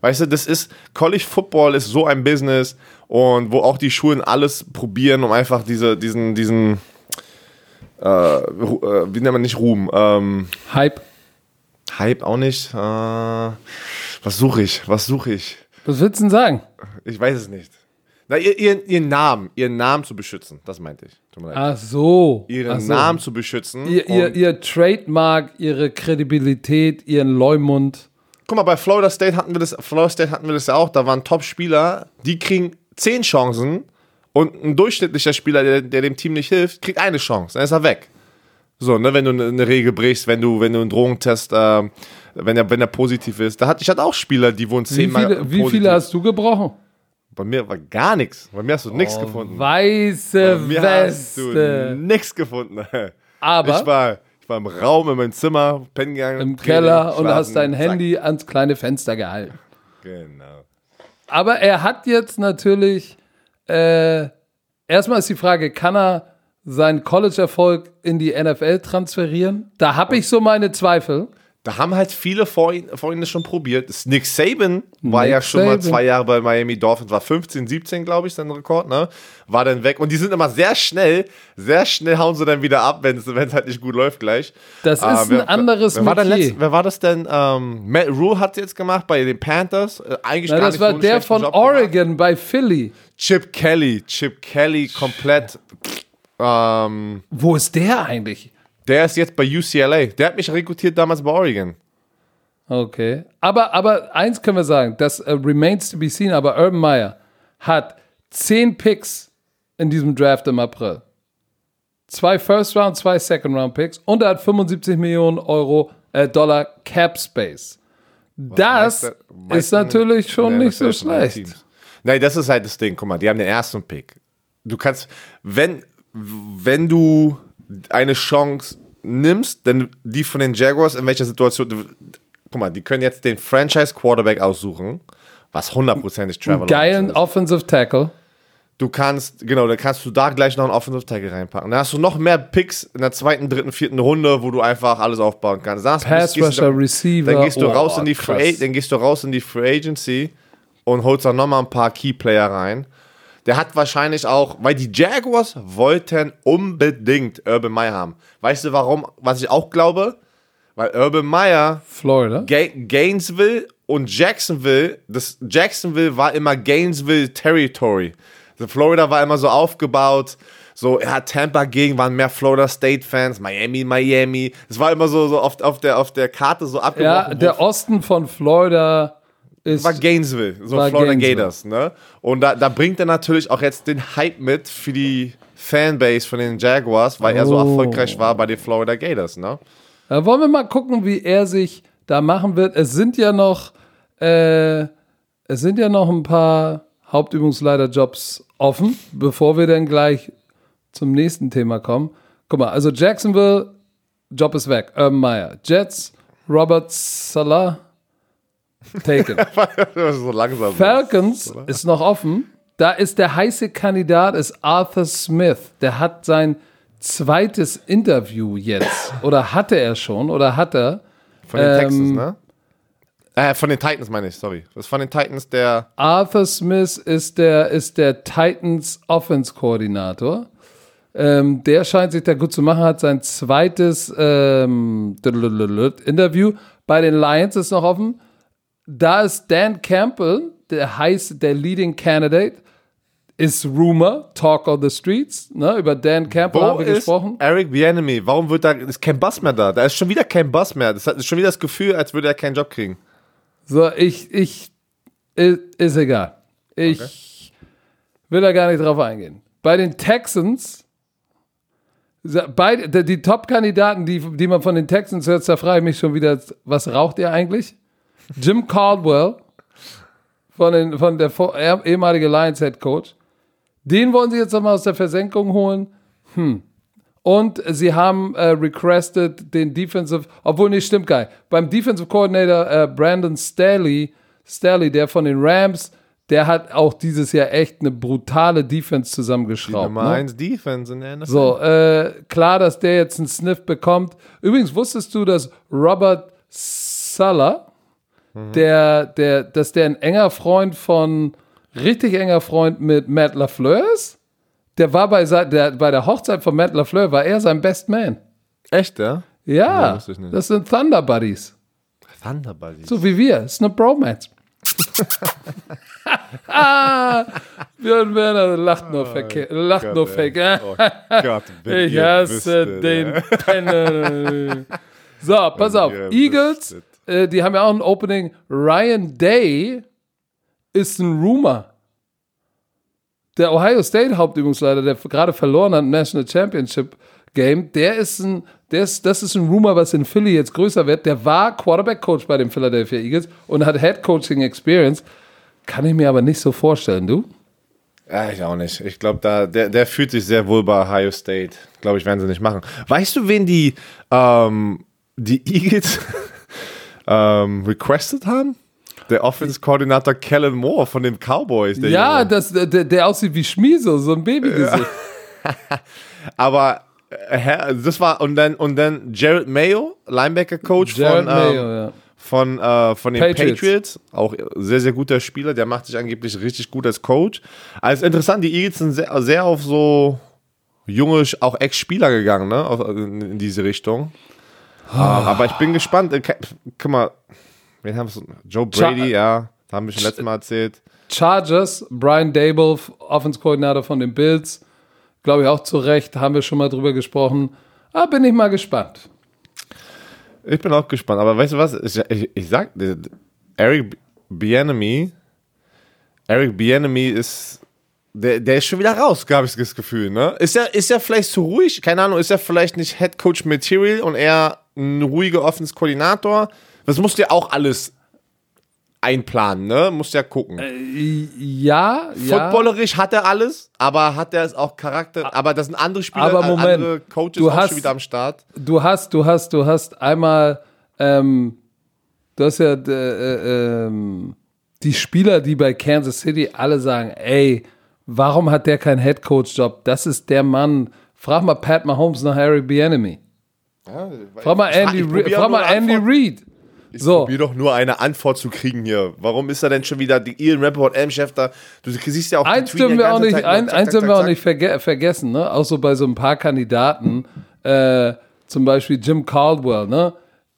Weißt du, das ist, College Football ist so ein Business und wo auch die Schulen alles probieren, um einfach diese, diesen, diesen, äh, äh, wie nennt man nicht Ruhm, ähm, Hype. Hype auch nicht. Äh, was suche ich? Was suche ich? Was willst du denn sagen? Ich weiß es nicht. Na, ihr, ihr, ihren Namen, ihren Namen zu beschützen, das meinte ich. Tut mir leid. Ach so. Ihren Ach so. Namen zu beschützen. Ihr, ihr, ihr Trademark, ihre Kredibilität, ihren Leumund. Guck mal, bei Florida State hatten wir das, Florida State hatten wir das ja auch. Da waren Top-Spieler, die kriegen zehn Chancen und ein durchschnittlicher Spieler, der, der dem Team nicht hilft, kriegt eine Chance. Dann ist er weg. So, ne, wenn du eine- eine Regel brichst, wenn du, wenn du einen Drogentest, äh, wenn er, wenn er positiv ist. Da hatte ich hatte auch Spieler, die wurden Wie zehnmal wie positiv. viele hast du gebrochen? Bei mir war gar nichts. Bei mir hast du nichts Oh, gefunden. Weiße Bei mir hast du Weste. nichts gefunden. Aber Ich war, ich war im Raum, in meinem Zimmer, pennen gegangen. im Training, Keller und hast dein zack. Handy ans kleine Fenster gehalten. Genau. Aber er hat jetzt natürlich, äh, erstmal ist die Frage, kann er seinen College-Erfolg in die NFL transferieren? Da habe ich so meine Zweifel. Da haben halt viele vor ihm, vor schon probiert. Nick Saban war Nick ja schon mal Saban. zwei Jahre bei Miami Dolphins, war 15, 17, glaube ich, sein Rekord, ne? War dann weg. Und die sind immer sehr schnell, sehr schnell hauen sie dann wieder ab, wenn es halt nicht gut läuft gleich. Das Ah, ist ein anderes wer, war der Metier. letzte, wer war das denn? Ähm, Matt Rule hat jetzt gemacht bei den Panthers. Äh, eigentlich Na, gar das nicht war so der von Job gemacht. Oregon bei Philly. Chip Kelly. Chip Kelly komplett. Ähm, Wo ist der eigentlich? der ist jetzt bei UCLA. Der hat mich rekrutiert damals bei Oregon. Okay. Aber, aber eins können wir sagen, das äh, remains to be seen, aber Urban Meyer hat zehn Picks in diesem Draft im April. Zwei First Round, zwei Second Round Picks und er hat 75 Millionen Euro, äh, Dollar Cap Space. Das Meiste- ist natürlich schon nicht so schlecht. Nein, das ist halt das Ding. Guck mal, die haben den ersten Pick. Du kannst, wenn, wenn du eine Chance nimmst, denn die von den Jaguars, in welcher Situation, guck mal, die können jetzt den Franchise Quarterback aussuchen, was hundertprozentig Trevor Geilen ist. Offensive Tackle. Du kannst, genau, dann kannst du da gleich noch einen Offensive Tackle reinpacken. Dann hast du noch mehr Picks in der zweiten, dritten, vierten Runde, wo du einfach alles aufbauen kannst. Dann Pass gehst du- Rusher, Receiver. dann gehst du Oh, raus in die. Free, dann gehst du raus in die Free Agency und holst dann nochmal ein paar Key Player rein. Der hat wahrscheinlich auch, weil die Jaguars wollten unbedingt Urban Meyer haben. Weißt du warum? Was ich auch glaube? Weil Urban Meyer Florida. Ga Gainesville und Jacksonville, das Jacksonville war immer Gainesville Territory. Also Florida war immer so aufgebaut, so, ja, Tampa gegen waren mehr Florida State Fans, Miami, Miami. Es war immer so, so oft auf der, auf der Karte so abgebrochen. Ja, der Osten von Florida ist. war Gainesville, so War Florida Gainesville. Gators, ne? Und da, da bringt er natürlich auch jetzt den Hype mit für die Fanbase von den Jaguars, weil er so Oh. erfolgreich war bei den Florida Gators, ne? Da wollen wir mal gucken, wie er sich da machen wird. Es sind ja noch, äh, es sind ja noch ein paar Hauptübungsleiterjobs offen, bevor wir dann gleich zum nächsten Thema kommen. Guck mal, also Jacksonville, Job ist weg. Urban Meyer. Jets, Robert Salah, taken. so langsam. Falcons ist noch offen. Da ist der heiße Kandidat ist Arthur Smith. Der hat sein zweites Interview jetzt. Oder hatte er schon? Oder hat er? Von den Ähm, Texans, ne? Äh, von den Titans meine ich, sorry. Das ist von den Titans der. Arthur Smith ist der, ist der Titans Offense Koordinator. Ähm, der scheint sich da gut zu machen, hat sein zweites ähm, Interview. Bei den Lions ist noch offen. Da ist Dan Campbell, der heißt der Leading Candidate, ist Rumor, Talk on the Streets. Ne? Über Dan Campbell haben Wo wir ist gesprochen. Eric Bieniemy? Warum wird da ist kein Boss mehr da? Da ist schon wieder kein Boss mehr. Das hat ist schon wieder das Gefühl, als würde er keinen Job kriegen. So, ich, ich, i- ist egal. Ich will da gar nicht drauf eingehen. Bei den Texans, die, die Top-Kandidaten, die, die man von den Texans hört, da frage ich mich schon wieder, was raucht ihr eigentlich? Jim Caldwell, von, den, von der eh- ehemalige Lions Head Coach. Den wollen sie jetzt nochmal aus der Versenkung holen. Hm. Und sie haben äh, requested den Defensive, obwohl nicht stimmt geil. Beim Defensive Coordinator äh, Brandon Staley, Staley, der von den Rams, der hat auch dieses Jahr echt eine brutale Defense zusammengeschraubt. Nummer ne? 1 Defense in der NFL. So, äh, klar, dass der jetzt einen Sniff bekommt. Übrigens wusstest du, dass Robert Suller, der, der, dass der ein enger Freund von, richtig enger Freund mit Matt LaFleur ist? Der war bei, der, bei der Hochzeit von Matt LaFleur, war er sein Best Man. Echt, ja? Ja, nicht. das sind Thunder Buddies. Thunderbuddies. So wie wir. Ist eine Bromance. ah, Björn Werner lacht nur, verke- lacht nur fake. Oh Gott, Ich hasse wüsstet, den ja. Penner. So, pass auf. Eagles, wüsstet. Äh, die haben ja auch ein Opening. Ryan Day ist ein Rumor. Der Ohio State Hauptübungsleiter, der gerade verloren hat im National Championship Game, der ist ein, der ist, das ist ein Rumor, was in Philly jetzt größer wird. Der war Quarterback Coach bei den Philadelphia Eagles und hat Head Coaching Experience. Kann ich mir aber nicht so vorstellen, du? Ja, ich auch nicht. Ich glaube, da, der, der fühlt sich sehr wohl bei Ohio State. Glaube ich, werden sie nicht machen. Weißt du, wen die, ähm, die Eagles ähm, requested haben? Der Offense-Koordinator Kellen Moore von den Cowboys. Der Ja, Junge. das, der, der aussieht wie Schmieso, so ein Babygesicht. aber äh, das war und dann und dann Jared Mayo, Linebacker-Coach Jared von, Mayo, ähm, ja. von, äh, von den Patriots. Patriots. Auch sehr, sehr guter Spieler. Der macht sich angeblich richtig gut als Coach. Also interessant, die Eagles sind sehr, sehr auf so junge, auch Ex-Spieler gegangen, ne? Auf, in diese Richtung. Ähm, aber ich bin gespannt. Äh, Guck mal, wen haben wir? Joe Brady, Cha- ja. Da haben wir schon letztes Mal erzählt. Chargers, Brian Dable, Offense-Koordinator von den Bills. Glaube ich auch zu Recht, haben wir schon mal drüber gesprochen. Ah, bin ich mal gespannt. Ich bin auch gespannt. Aber weißt du was? Ich, ich, ich sag, dir, Eric Bienemy, Eric Bienemy ist, der, der ist schon wieder raus, habe ich das Gefühl, ne? Ist er, ist er vielleicht zu ruhig? Keine Ahnung, ist er vielleicht nicht Head Coach Material und eher ein ruhiger Offense-Koordinator? Das musst du ja auch alles einplanen, ne? Musst ja gucken. Ja, ja. Footballerisch hat er alles, aber hat er es auch Charakter, aber das sind andere Spieler, Aber äh, Moment, andere Coaches du auch hast- schon wieder am Start. Du hast, du hast, du hast einmal, ähm, du hast ja äh, äh, die Spieler, die bei Kansas City alle sagen, ey, warum hat der keinen Headcoach-Job? Das ist der Mann. Frag mal Pat Mahomes nach Harry Bienemy. Frag mal Andy, ich Reid. probier frag mal Andy. Reid. So, Probier doch nur eine Antwort zu kriegen hier. Warum ist er denn schon wieder die Ian Rappaport M-Chef da? Du siehst ja auch eins dürfen wir auch nicht, ein, eins dürfen wir auch nicht verge vergessen, ne? Auch so bei so ein paar Kandidaten, äh, zum Beispiel Jim Caldwell, ne?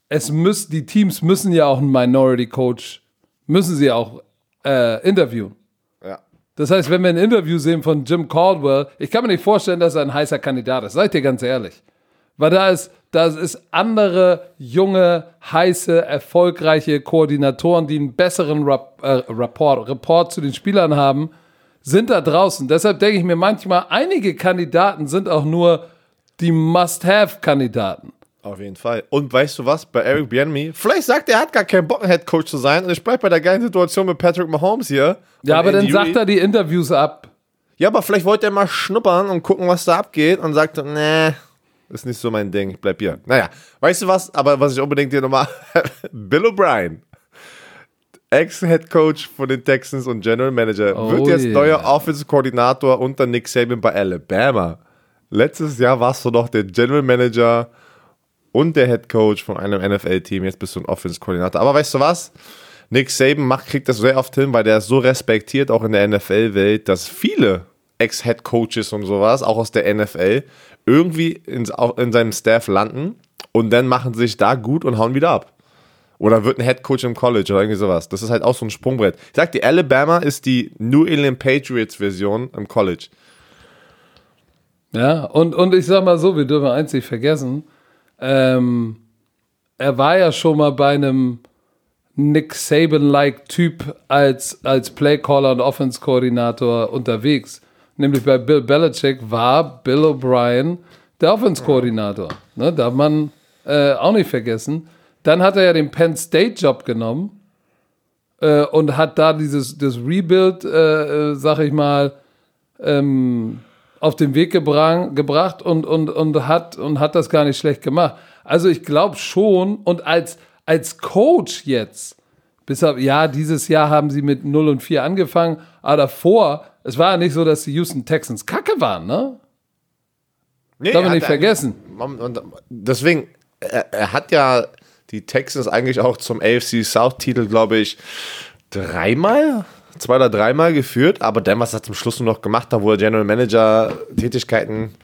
Es müssen, die Teams müssen ja auch einen Minority Coach, müssen sie auch äh, interviewen. Ja. Das heißt, wenn wir ein Interview sehen von Jim Caldwell, ich kann mir nicht vorstellen, dass er ein heißer Kandidat ist. Ich dir ganz ehrlich. Weil da ist, da ist andere, junge, heiße, erfolgreiche Koordinatoren, die einen besseren Rap, äh, Rapport, Report zu den Spielern haben, sind da draußen. Deshalb denke ich mir manchmal, einige Kandidaten sind auch nur die Must-Have-Kandidaten. Auf jeden Fall. Und weißt du was? Bei Eric Bienemy, vielleicht sagt er, er hat gar keinen Bock, Head Coach zu sein und ich bleibe bei der geilen Situation mit Patrick Mahomes hier. Ja, aber dann Andy sagt Reid. er die Interviews ab. Ja, aber vielleicht wollte er mal schnuppern und gucken, was da abgeht und sagt, nee, ist nicht so mein Ding, ich bleib hier. Naja, weißt du was? Aber was ich unbedingt hier nochmal, Bill O'Brien, Ex-Head Coach von den Texans und General Manager, Oh wird jetzt yeah. neuer Offense-Koordinator unter Nick Saban bei Alabama. Letztes Jahr warst du doch der General Manager und der Head Coach von einem NFL-Team. Jetzt bist du ein Offense-Koordinator. Aber weißt du was? Nick Saban macht, kriegt das sehr oft hin, weil der ist so respektiert, auch in der NFL-Welt, dass viele Ex-Head Coaches und sowas, auch aus der NFL, irgendwie in, auch in seinem Staff landen und dann machen sie sich da gut und hauen wieder ab. Oder wird ein Head Coach im College oder irgendwie sowas. Das ist halt auch so ein Sprungbrett. Ich sag dir, Alabama ist die New England Patriots Version im College. Ja, und, und ich sag mal so, wir dürfen eins nicht vergessen, ähm, er war ja schon mal bei einem Nick Saban-like Typ als, als Playcaller und Offense-Koordinator unterwegs. Nämlich bei Bill Belichick war Bill O'Brien der Offense-Koordinator. Ne, darf man äh, auch nicht vergessen. Dann hat er ja den Penn State-Job genommen äh, und hat da dieses das Rebuild, äh, äh, sag ich mal, ähm, auf den Weg gebrang, gebracht und, und, und, hat, und hat das gar nicht schlecht gemacht. Also ich glaube schon, und als, als Coach jetzt, bis auf, ja, dieses Jahr haben sie mit 0 und 4 angefangen, aber davor, es war ja nicht so, dass die Houston Texans kacke waren, ne? Nee, Darf man nicht er- vergessen. Deswegen, er, er hat ja die Texans eigentlich auch zum AFC South-Titel, glaube ich, dreimal, zwei oder dreimal geführt, aber dann, was er zum Schluss nur noch gemacht hat, wo er General Manager Tätigkeiten,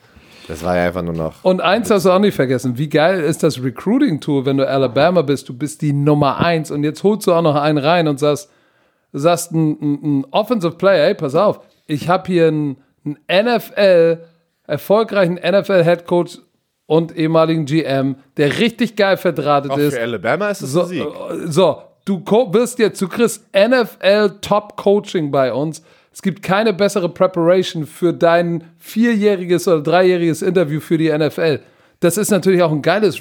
das war ja einfach nur noch. Und eins hast du auch nicht vergessen. Wie geil ist das Recruiting-Tool, wenn du Alabama bist? Du bist die Nummer eins und jetzt holst du auch noch einen rein und sagst, sagst ein, ein, ein Offensive Player, hey, pass auf, ich habe hier einen, einen NFL, erfolgreichen NFL-Headcoach und ehemaligen GM, der richtig geil verdrahtet Auch ist. für Alabama ist es So, ein Sieg. äh, so du wirst jetzt, du kriegst NFL Top Coaching bei uns. Es gibt keine bessere Preparation für dein vierjähriges oder dreijähriges Interview für die NFL. Das ist natürlich auch ein geiles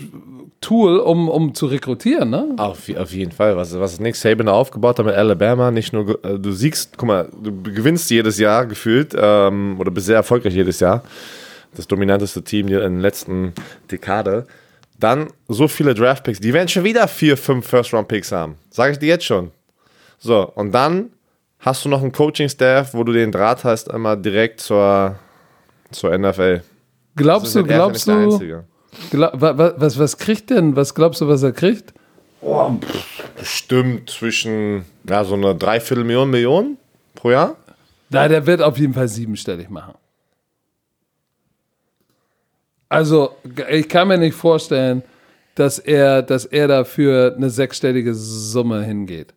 Tool, um, um zu rekrutieren, ne? Auf, auf jeden Fall. Was, was Nick Saban aufgebaut hat mit Alabama, nicht nur, äh, du siegst, guck mal, du gewinnst jedes Jahr gefühlt ähm, oder bist sehr erfolgreich jedes Jahr. Das dominanteste Team in der letzten Dekade. Dann so viele Draftpicks, die werden schon wieder vier, fünf First-Round-Picks haben. Sage ich dir jetzt schon. So, und dann hast du noch einen Coaching-Staff, wo du den Draht hast, immer direkt zur, zur NFL. Glaubst du, wird er glaubst du, glaub, wa, wa, was, was kriegt denn, was glaubst du, was er kriegt? Bestimmt zwischen, ja, so eine Dreiviertelmillion, Million pro Jahr. Na, der wird auf jeden Fall siebenstellig machen. Also, ich kann mir nicht vorstellen, dass er, dass er dafür eine sechsstellige Summe hingeht.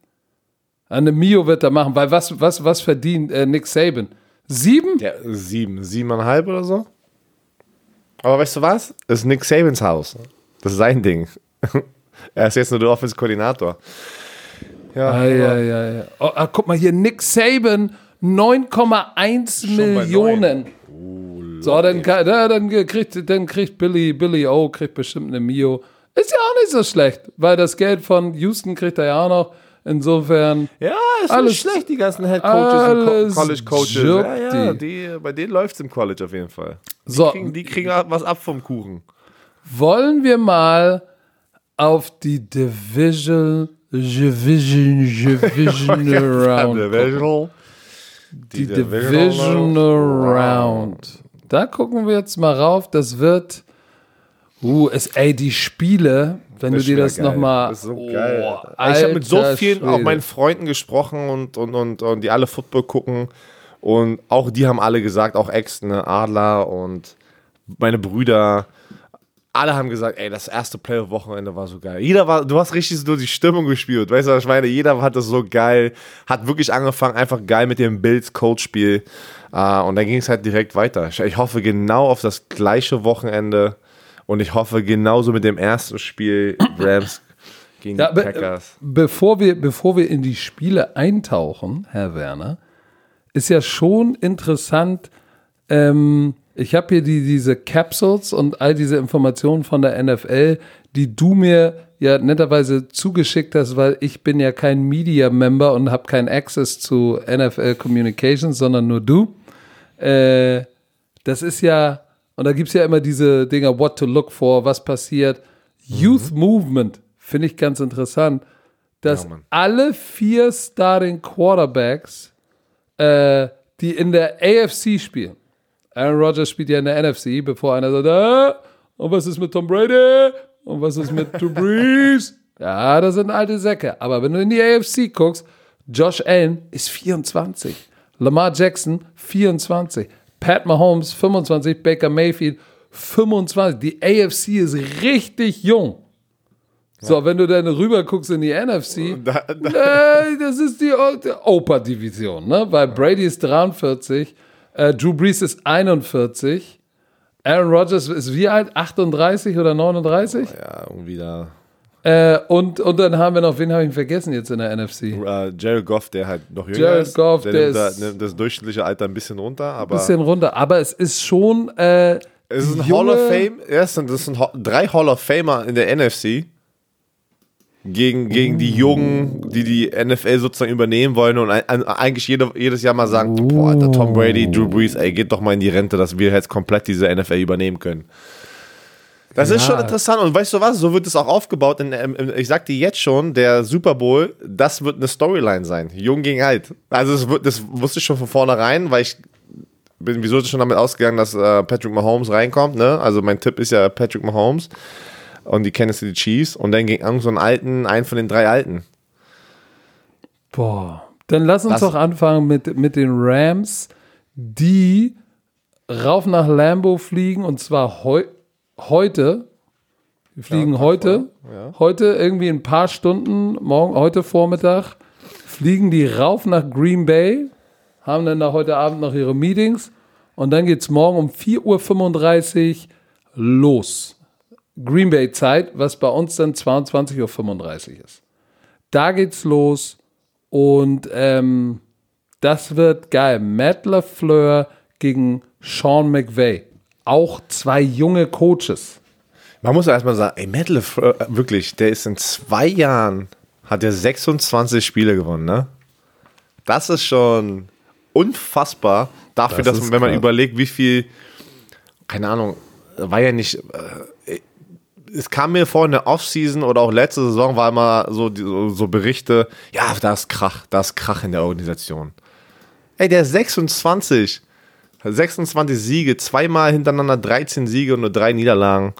Eine Mio wird er machen, weil was, was, was verdient äh, Nick Saban? Sieben? Ja, sieben, siebeneinhalb oder so. Aber weißt du was? Das ist Nick Sabans Haus. Das ist sein Ding. er ist jetzt nur der Offense-Koordinator. Ja, Ah, ja, ja, ja. Oh, ah, guck mal hier, Nick Saban, 9,1 bei Millionen. so, dann, ja, dann kriegt, dann kriegt Billy, Billy O kriegt bestimmt eine Mio. Ist ja auch nicht so schlecht, weil das Geld von Houston kriegt er ja auch noch. Insofern, ja ist Alles- nicht schlecht, die ganzen Head Coaches und Co College Coaches. Ja, ja, die, bei denen läuft es im College auf jeden Fall. Die, So. kriegen, die kriegen was ab vom Kuchen. wollen wir mal auf die Division, Division, Division Round Divisional. die Divisional Round. Da gucken wir jetzt mal rauf. Das wird. Uh, es, ey, die Spiele, wenn du ist dir das nochmal. Das so geil. ich habe mit so vielen auch meinen Freunden gesprochen und, und, und, und die alle Football gucken. Und auch die haben alle gesagt, auch Ex, ne, Adler und meine Brüder, alle haben gesagt, ey, das erste Playoff-Wochenende war so geil. Jeder war, du hast richtig so die Stimmung gespielt. Weißt du, was ich meine? Jeder hat das so geil, hat wirklich angefangen, einfach geil mit dem Bills-Coach-Spiel. Äh, und dann ging es halt direkt weiter. Ich hoffe genau auf das gleiche Wochenende und ich hoffe genauso mit dem ersten Spiel Rams gegen Ja, die be Packers. bevor, wir, bevor wir in die Spiele eintauchen, Herr Werner, ist ja schon interessant. Ähm, ich habe hier die, diese Capsules und all diese Informationen von der NFL, die du mir ja netterweise zugeschickt hast, weil ich bin ja kein Media-Member und habe keinen Access zu NFL Communications, sondern nur du. Äh, das ist ja, und da gibt es ja immer diese Dinger, what to look for, was passiert. Youth Movement finde ich ganz interessant, dass Ja, alle vier Starting Quarterbacks, äh, die in der AFC spielen, Aaron Rodgers spielt ja in der NFC, bevor einer sagt, ah, und was ist mit Tom Brady? Und was ist mit Drew Brees? Ja, das sind alte Säcke. Aber wenn du in die AFC guckst, Josh Allen ist 24. Lamar Jackson 24. Pat Mahomes 25. Baker Mayfield 25. Die AFC ist richtig jung. So, wenn du dann rüber guckst in die NFC, Da, da, äh, das ist die O- die Oper-Division, ne? Weil Brady ist 43, äh, Drew Brees ist 41, Aaron Rodgers ist wie alt? 38 oder 39? ja, irgendwie da. Äh, und, und dann haben wir noch, wen habe ich vergessen jetzt in der NFC? Äh, Jared Goff, der halt noch jünger Jared ist. Goff, der, der nimmt, da, ist- nimmt das durchschnittliche Alter ein bisschen runter, aber Bisschen runter, aber es ist schon. Äh, es ist ein Hall of Fame. Ja, es sind, das sind drei Hall of Famer in der NFC. gegen, gegen die Jungen, die die NFL sozusagen übernehmen wollen und ein, eigentlich jede, jedes Jahr mal sagen, oh. boah, Alter, Tom Brady, Drew Brees, ey, geht doch mal in die Rente, dass wir jetzt komplett diese NFL übernehmen können. Das ja. ist schon interessant und weißt du was, so wird es auch aufgebaut. In, in, ich sag dir jetzt schon, der Super Bowl, das wird eine Storyline sein, jung gegen alt. Also das, wird, das wusste ich schon von vornherein, weil ich bin wieso schon damit ausgegangen, dass äh, Patrick Mahomes reinkommt. Ne? Also mein Tipp ist ja Patrick Mahomes und die Kansas City Chiefs und dann gegen irgend so einen alten, einen von den drei alten. Boah, dann lass uns das doch anfangen mit, mit den Rams, die rauf nach Lambo fliegen und zwar heu heute. Wir fliegen ja, heute, ja. heute irgendwie in ein paar Stunden, morgen, heute Vormittag, fliegen die rauf nach Green Bay, haben dann da heute Abend noch ihre Meetings und dann geht es morgen um 4.35 Uhr los. Green Bay Zeit, was bei uns dann 22.35 Uhr ist. Da geht's los und ähm, das wird geil. Matt LaFleur gegen Sean McVay. Auch zwei junge Coaches. Man muss erstmal sagen, ey, LaFleur, äh, wirklich, der ist in zwei Jahren, hat er 26 Spiele gewonnen, ne? Das ist schon unfassbar dafür, das dass, wenn man überlegt, wie viel, keine Ahnung, war ja nicht, äh, es kam mir vor in der Offseason oder auch letzte Saison war immer so, so, so Berichte, ja, da ist Krach, da ist Krach in der Organisation. Ey, der ist 26. 26 Siege, zweimal hintereinander 13 Siege und nur drei Niederlagen.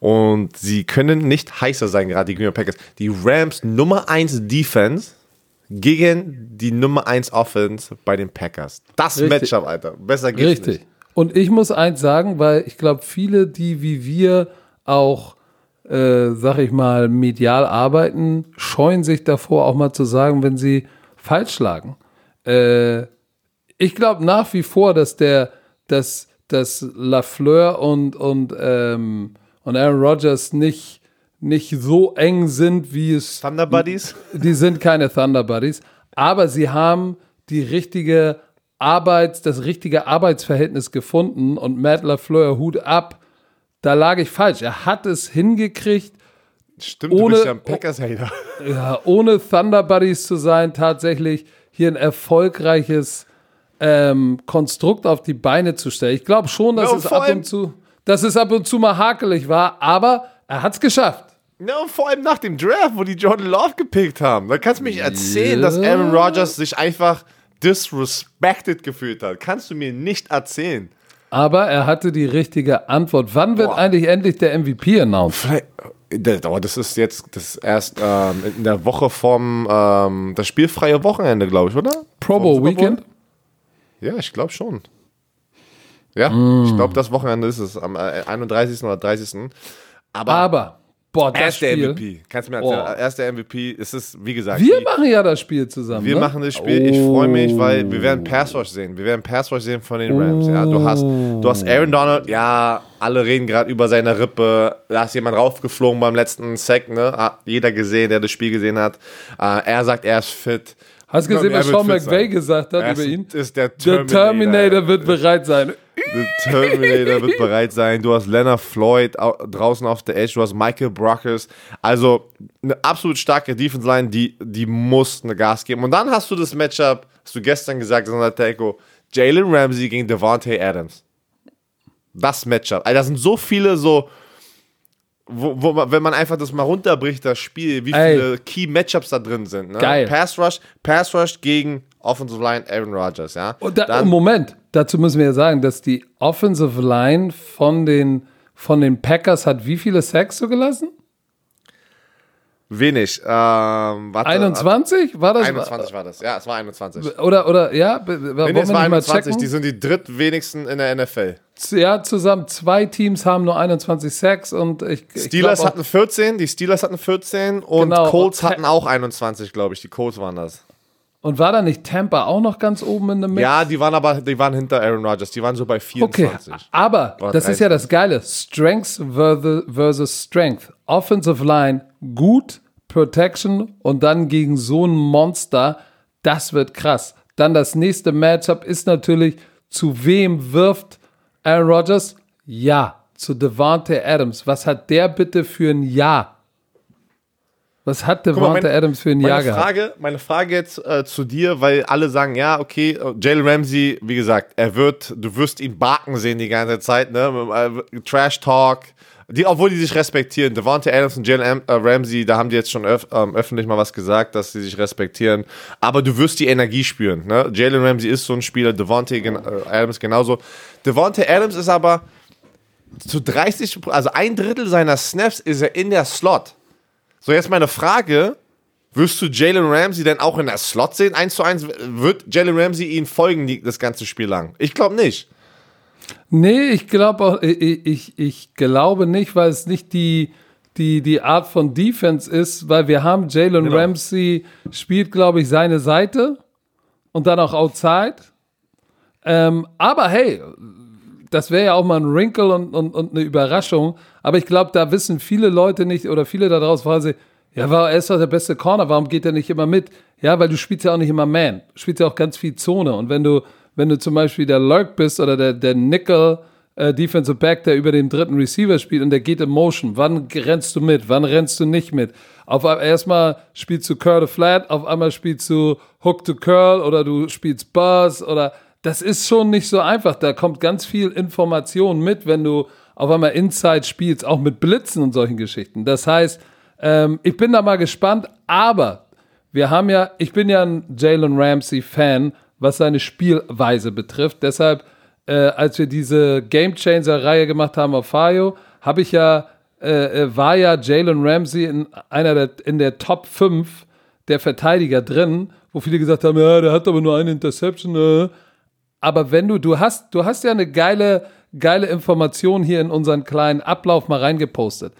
Und sie können nicht heißer sein, gerade die Green Bay Packers. Die Rams Nummer 1 Defense gegen die Nummer 1 Offense bei den Packers. Das Richtig. Matchup, Alter. Besser geht's Richtig. nicht. Und ich muss eins sagen, weil ich glaube, viele, die wie wir auch äh, sag ich mal, medial arbeiten, scheuen sich davor auch mal zu sagen, wenn sie falsch schlagen. Äh, ich glaube nach wie vor, dass der, dass, dass Lafleur und, und, ähm, und Aaron Rodgers nicht, nicht so eng sind, wie es. Thunder Buddies? Die sind keine Thunder Buddies, aber sie haben die richtige Arbeits, das richtige Arbeitsverhältnis gefunden und Matt LaFleur, Hut ab, da lag ich falsch. Er hat es hingekriegt, Stimmt, ohne, du bist ja ein Packers-Hater. Ja, ohne Thunder Buddies zu sein, tatsächlich hier ein erfolgreiches ähm, Konstrukt auf die Beine zu stellen. Ich glaube schon, dass ja, es ab und zu, dass es ab und zu mal hakelig war, aber er hat es geschafft. Ja, und vor allem nach dem Draft, wo die Jordan Love gepickt haben. Da kannst du mich erzählen, yeah. dass Aaron Rodgers sich einfach disrespected gefühlt hat. Kannst du mir nicht erzählen. Aber er hatte die richtige Antwort. Wann wird Boah. eigentlich endlich der MVP announced? Das ist jetzt das erst ähm, in der Woche vom ähm, das spielfreie Wochenende, glaube ich, oder? Pro Bowl Weekend? Ja, ich glaube schon. Ja, mm. ich glaube, das Wochenende ist es am 31. Äh, oder 30. Aber, Aber Boah, das er ist der MVP. Kannst du mir erzählen? Oh. Er ist der MVP. Es ist, wie gesagt. Wir die, machen ja das Spiel zusammen. Wir ne? machen das Spiel. Oh. Ich freue mich, weil wir werden Pass Rush sehen. Wir werden Pass Rush sehen von den Rams. Ja, du hast, du hast Aaron Donald. Ja, alle reden gerade über seine Rippe. Da ist jemand raufgeflogen beim letzten Sack. Ne? Hat jeder gesehen, der das Spiel gesehen hat. Uh, er sagt, er ist fit. Hast du gesehen, was Sean McVay gesagt hat er über ihn? Ist der Terminator. Der Terminator wird bereit sein. Der Terminator wird bereit sein. Du hast Leonard Floyd draußen auf der Edge. Du hast Michael Brockers. Also eine absolut starke Defense Line, die, die muss eine Gas geben. Und dann hast du das Matchup, hast du gestern gesagt, Sanateko, Jalen Ramsey gegen Devontae Adams. Das Matchup. Also, da sind so viele so wo, wo, wenn man einfach das mal runterbricht, das Spiel, wie Ey. viele Key Matchups da drin sind. Ne? Geil. Pass Rush, Pass Rush gegen Offensive Line Aaron Rodgers, ja. Und da, Dann, Moment, dazu müssen wir ja sagen, dass die Offensive Line von den, von den Packers hat wie viele Sacks zugelassen? Wenig. Ähm, warte, 21? War das? 21 war das. Ja, es war 21. Oder, oder ja, nee, nee, es war 21. Die sind die drittwenigsten in der NFL. Ja, zusammen zwei Teams haben nur 21 Sacks und ich. Steelers ich hatten 14, die Steelers hatten 14 und genau, Colts hatten auch 21, glaube ich. Die Colts waren das. Und war da nicht Tampa auch noch ganz oben in der Mix? Ja, die waren aber, die waren hinter Aaron Rodgers. Die waren so bei 24. Okay, aber das ist ja das Geile. Strength versus Strength. Offensive Line gut, Protection und dann gegen so ein Monster, das wird krass. Dann das nächste Matchup ist natürlich, zu wem wirft Aaron Rodgers? Ja, zu Devante Adams. Was hat der bitte für ein Ja? Was hat Devonta Adams für ein Jahr meine Frage, Meine Frage jetzt äh, zu dir, weil alle sagen, ja, okay, äh, Jalen Ramsey, wie gesagt, er wird, du wirst ihn barken sehen die ganze Zeit, ne? Äh, Trash Talk, die, obwohl die sich respektieren. Devonta Adams und Jalen äh, Ramsey, da haben die jetzt schon öf ähm, öffentlich mal was gesagt, dass sie sich respektieren. Aber du wirst die Energie spüren. Ne? Jalen Ramsey ist so ein Spieler, Devonta gen Adams genauso. Devonta Adams ist aber zu 30%, also ein Drittel seiner Snaps ist er in der Slot. So, jetzt meine Frage: Wirst du Jalen Ramsey denn auch in der Slot sehen, 1 zu 1? Wird Jalen Ramsey ihn folgen das ganze Spiel lang? Ich glaube nicht. Nee, ich glaube auch, ich, ich, ich glaube nicht, weil es nicht die, die, die Art von Defense ist, weil wir haben Jalen genau. Ramsey spielt, glaube ich, seine Seite und dann auch outside. Ähm, aber hey, das wäre ja auch mal ein Wrinkle und, und, und eine Überraschung. Aber ich glaube, da wissen viele Leute nicht oder viele da draußen fragen sich, ja, war, er ist doch der beste Corner, warum geht er nicht immer mit? Ja, weil du spielst ja auch nicht immer Man, du spielst ja auch ganz viel Zone. Und wenn du, wenn du zum Beispiel der Lurk bist oder der, der Nickel, äh, Defensive Back, der über den dritten Receiver spielt und der geht in Motion. Wann rennst du mit? Wann rennst du nicht mit? Auf erstmal spielst du Curl to Flat, auf einmal spielst du Hook to Curl oder du spielst Buzz oder das ist schon nicht so einfach. Da kommt ganz viel Information mit, wenn du auf einmal Inside spielst, auch mit Blitzen und solchen Geschichten. Das heißt, ähm, ich bin da mal gespannt, aber wir haben ja, ich bin ja ein Jalen Ramsey-Fan, was seine Spielweise betrifft. Deshalb, äh, als wir diese Game Changer-Reihe gemacht haben auf Fayo, habe ich ja, äh, äh war ja Jalen Ramsey in einer der, in der Top 5 der Verteidiger drin, wo viele gesagt haben, ja, der hat aber nur eine Interception. Äh aber wenn du, du hast, du hast ja eine geile, geile Information hier in unseren kleinen Ablauf mal reingepostet.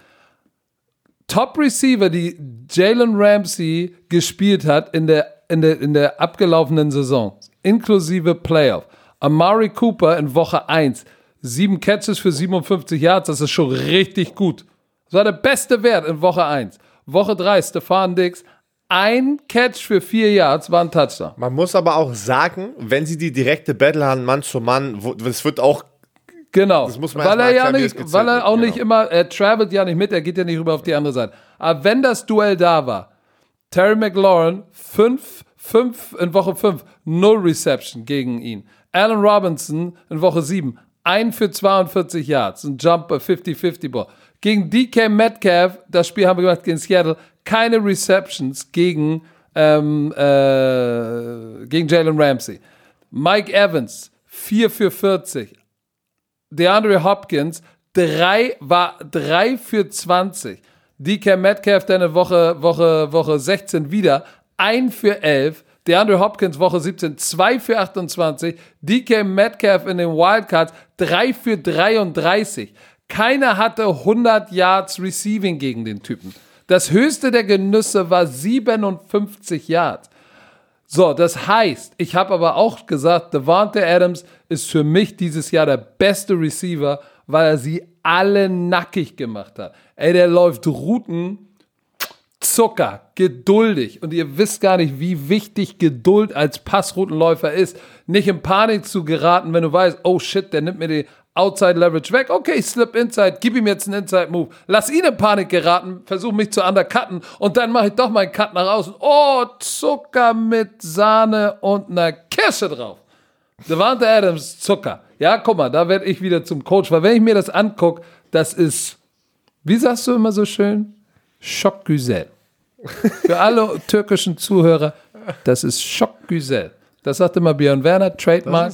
Top Receiver, die Jalen Ramsey gespielt hat in der, in der, in der abgelaufenen Saison, inklusive Playoff. Amari Cooper in Woche 1, sieben Catches für 57 Yards, das ist schon richtig gut. Das war der beste Wert in Woche 1. Woche 3, Stefan Dix, ein Catch für vier Yards war ein Touchdown. Man muss aber auch sagen, wenn sie die direkte Battle haben, Mann zu Mann, es wird auch Genau. Das muss man weil er ja nicht, weil er auch genau. nicht immer, er travelt ja nicht mit, er geht ja nicht rüber auf die andere Seite. Aber wenn das Duell da war, Terry McLaurin, 5, 5 in Woche 5, 0 Reception gegen ihn. Allen Robinson in Woche 7, 1 für 42 Yards, ein Jumper 50-50 Ball. Gegen DK Metcalf, das Spiel haben wir gemacht gegen Seattle, keine Receptions gegen, ähm, äh, gegen Jalen Ramsey. Mike Evans, 4 für 40. DeAndre Hopkins, 3 war 3 für 20. DK Metcalf dann eine Woche, Woche, Woche 16 wieder, 1 für 11. DeAndre Hopkins Woche 17, 2 für 28. DK Metcalf in den Wildcards, 3 für 33. Keiner hatte 100 Yards Receiving gegen den Typen. Das höchste der Genüsse war 57 Yards. So, das heißt, ich habe aber auch gesagt, Devante Adams ist für mich dieses Jahr der beste Receiver, weil er sie alle nackig gemacht hat. Ey, der läuft Routen, Zucker, geduldig. Und ihr wisst gar nicht, wie wichtig Geduld als Passroutenläufer ist. Nicht in Panik zu geraten, wenn du weißt, oh shit, der nimmt mir die Outside Leverage weg. Okay, slip inside, gib ihm jetzt einen Inside Move. Lass ihn in Panik geraten, versuch mich zu undercutten und dann mache ich doch meinen Cut nach außen. Oh, Zucker mit Sahne und einer Kirsche drauf. Devante Adams, Zucker. Ja, guck mal, da werde ich wieder zum Coach, weil wenn ich mir das angucke, das ist, wie sagst du immer so schön? Schockgüsel. Für alle türkischen Zuhörer, das ist Schockgüsel. Das sagt immer Björn Werner, Trademark.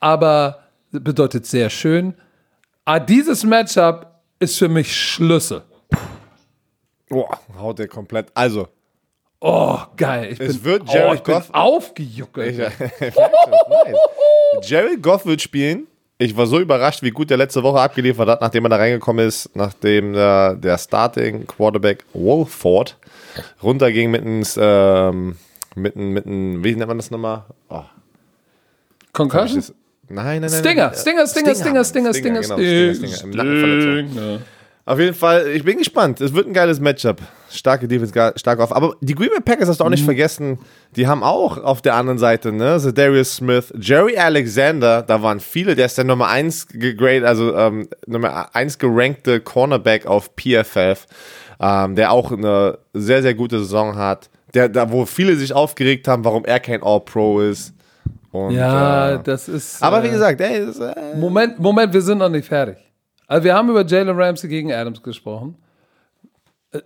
Aber bedeutet sehr schön. Aber ah, dieses Matchup ist für mich Schlüssel. Boah, haut der komplett. Also. Oh, geil. Ich es bin, wird Jared oh, Goff. aufgejuckelt. Ich, Jared Goff wird spielen. Ich war so überrascht, wie gut der letzte Woche abgeliefert hat, nachdem er da reingekommen ist, nachdem der, der Starting Quarterback Wolford runterging mit einem, ähm, mit einem, mit einem, wie nennt man das nochmal? Oh. Concussion? Nein, nein, nein. Stinger, Stinger, Stinger, Stinger, Stinger, Stinger, Stinger, Stinger. Auf jeden Fall, ich bin gespannt. Es wird ein geiles Matchup. Starke Defense, stark auf. Aber die Green Bay Packers hast du auch nicht mhm. vergessen. Die haben auch auf der anderen Seite, ne, so Darius Smith, Jerry Alexander, da waren viele. Der ist der Nummer 1 gegradet, also ähm, Nummer 1 gerankte Cornerback auf PFF. ähm, der auch eine sehr, sehr gute Saison hat. Der, da, wo viele sich aufgeregt haben, warum er kein All-Pro ist. Und, Ja, äh, das ist. aber wie äh, gesagt, ey, das, äh, Moment, Moment, wir sind noch nicht fertig. Also wir haben über Jalen Ramsey gegen Adams gesprochen.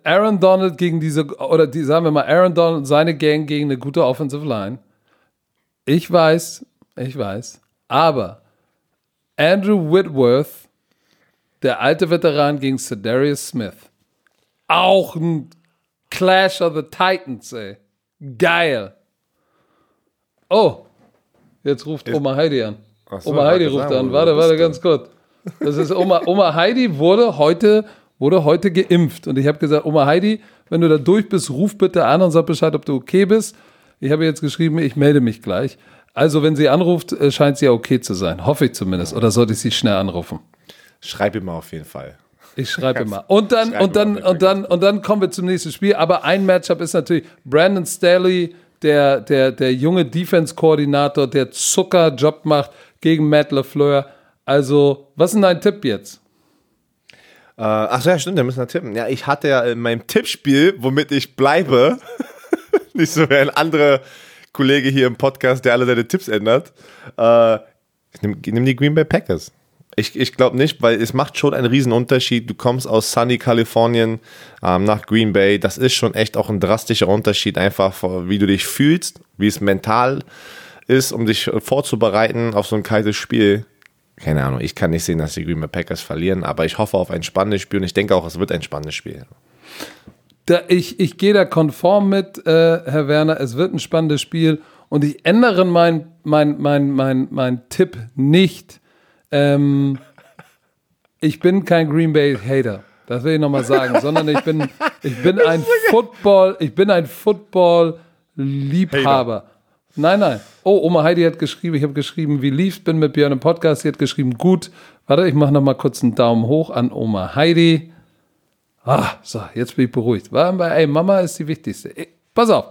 Aaron Donald gegen diese, oder die, sagen wir mal, Aaron Donald und seine Gang gegen eine gute Offensive Line. Ich weiß, ich weiß. Aber Andrew Whitworth, der alte Veteran gegen Cedarius Smith. Auch ein Clash of the Titans, ey. Geil. Oh, jetzt ruft Oma Heidi an. So, Oma Heidi ruft sagen, an. Warte, warte, ganz kurz. Das ist Oma, Oma Heidi wurde heute, wurde heute geimpft. Und ich habe gesagt, Oma Heidi, wenn du da durch bist, ruf bitte an und sag Bescheid, ob du okay bist. Ich habe jetzt geschrieben, ich melde mich gleich. Also, wenn sie anruft, äh, scheint sie ja okay zu sein. Hoffe ich zumindest. Oder sollte ich sie schnell anrufen? schreib ihm mal auf jeden Fall. Ich schreibe mal. Und dann, Schreib und dann, und dann, und dann kommen wir zum nächsten Spiel. Aber ein Matchup ist natürlich Brandon Staley, der, der, der junge Defense-Koordinator, der Zuckerjob macht gegen Matt LaFleur. Also, was ist denn dein Tipp jetzt? Äh, ach so, ja, stimmt, da müssen wir tippen. Ja, ich hatte ja in meinem Tippspiel, womit ich bleibe, nicht so wie ein anderer Kollege hier im Podcast, der alle seine Tipps ändert. Äh, ich nimm, nimm die Green Bay Packers. Ich, ich glaube nicht, weil es macht schon einen riesen Unterschied. Du kommst aus sunny Kalifornien ähm, nach Green Bay. Das ist schon echt auch ein drastischer Unterschied, einfach wie du dich fühlst, wie es mental ist, um dich vorzubereiten auf so ein kaltes Spiel. Keine Ahnung, ich kann nicht sehen, dass die Green Bay Packers verlieren, aber ich hoffe auf ein spannendes Spiel und ich denke auch, es wird ein spannendes Spiel. Da, ich ich gehe da konform mit, äh, Herr Werner. Es wird ein spannendes Spiel. Und ich ändere meinen mein, mein, mein, mein Tipp nicht. Ähm, ich bin kein Green Bay Hater. Das will ich nochmal sagen. sondern ich bin, ich bin ein Football, ich bin ein Football-Liebhaber. Nein, nein. Oh, Oma Heidi hat geschrieben, ich habe geschrieben, wie lief's, bin mit Björn im Podcast. Sie hat geschrieben, gut. Warte, ich mache nochmal kurz einen Daumen hoch an Oma Heidi. Ah, so, jetzt bin ich beruhigt. War bei, ey, Mama ist die wichtigste. Ich, pass auf.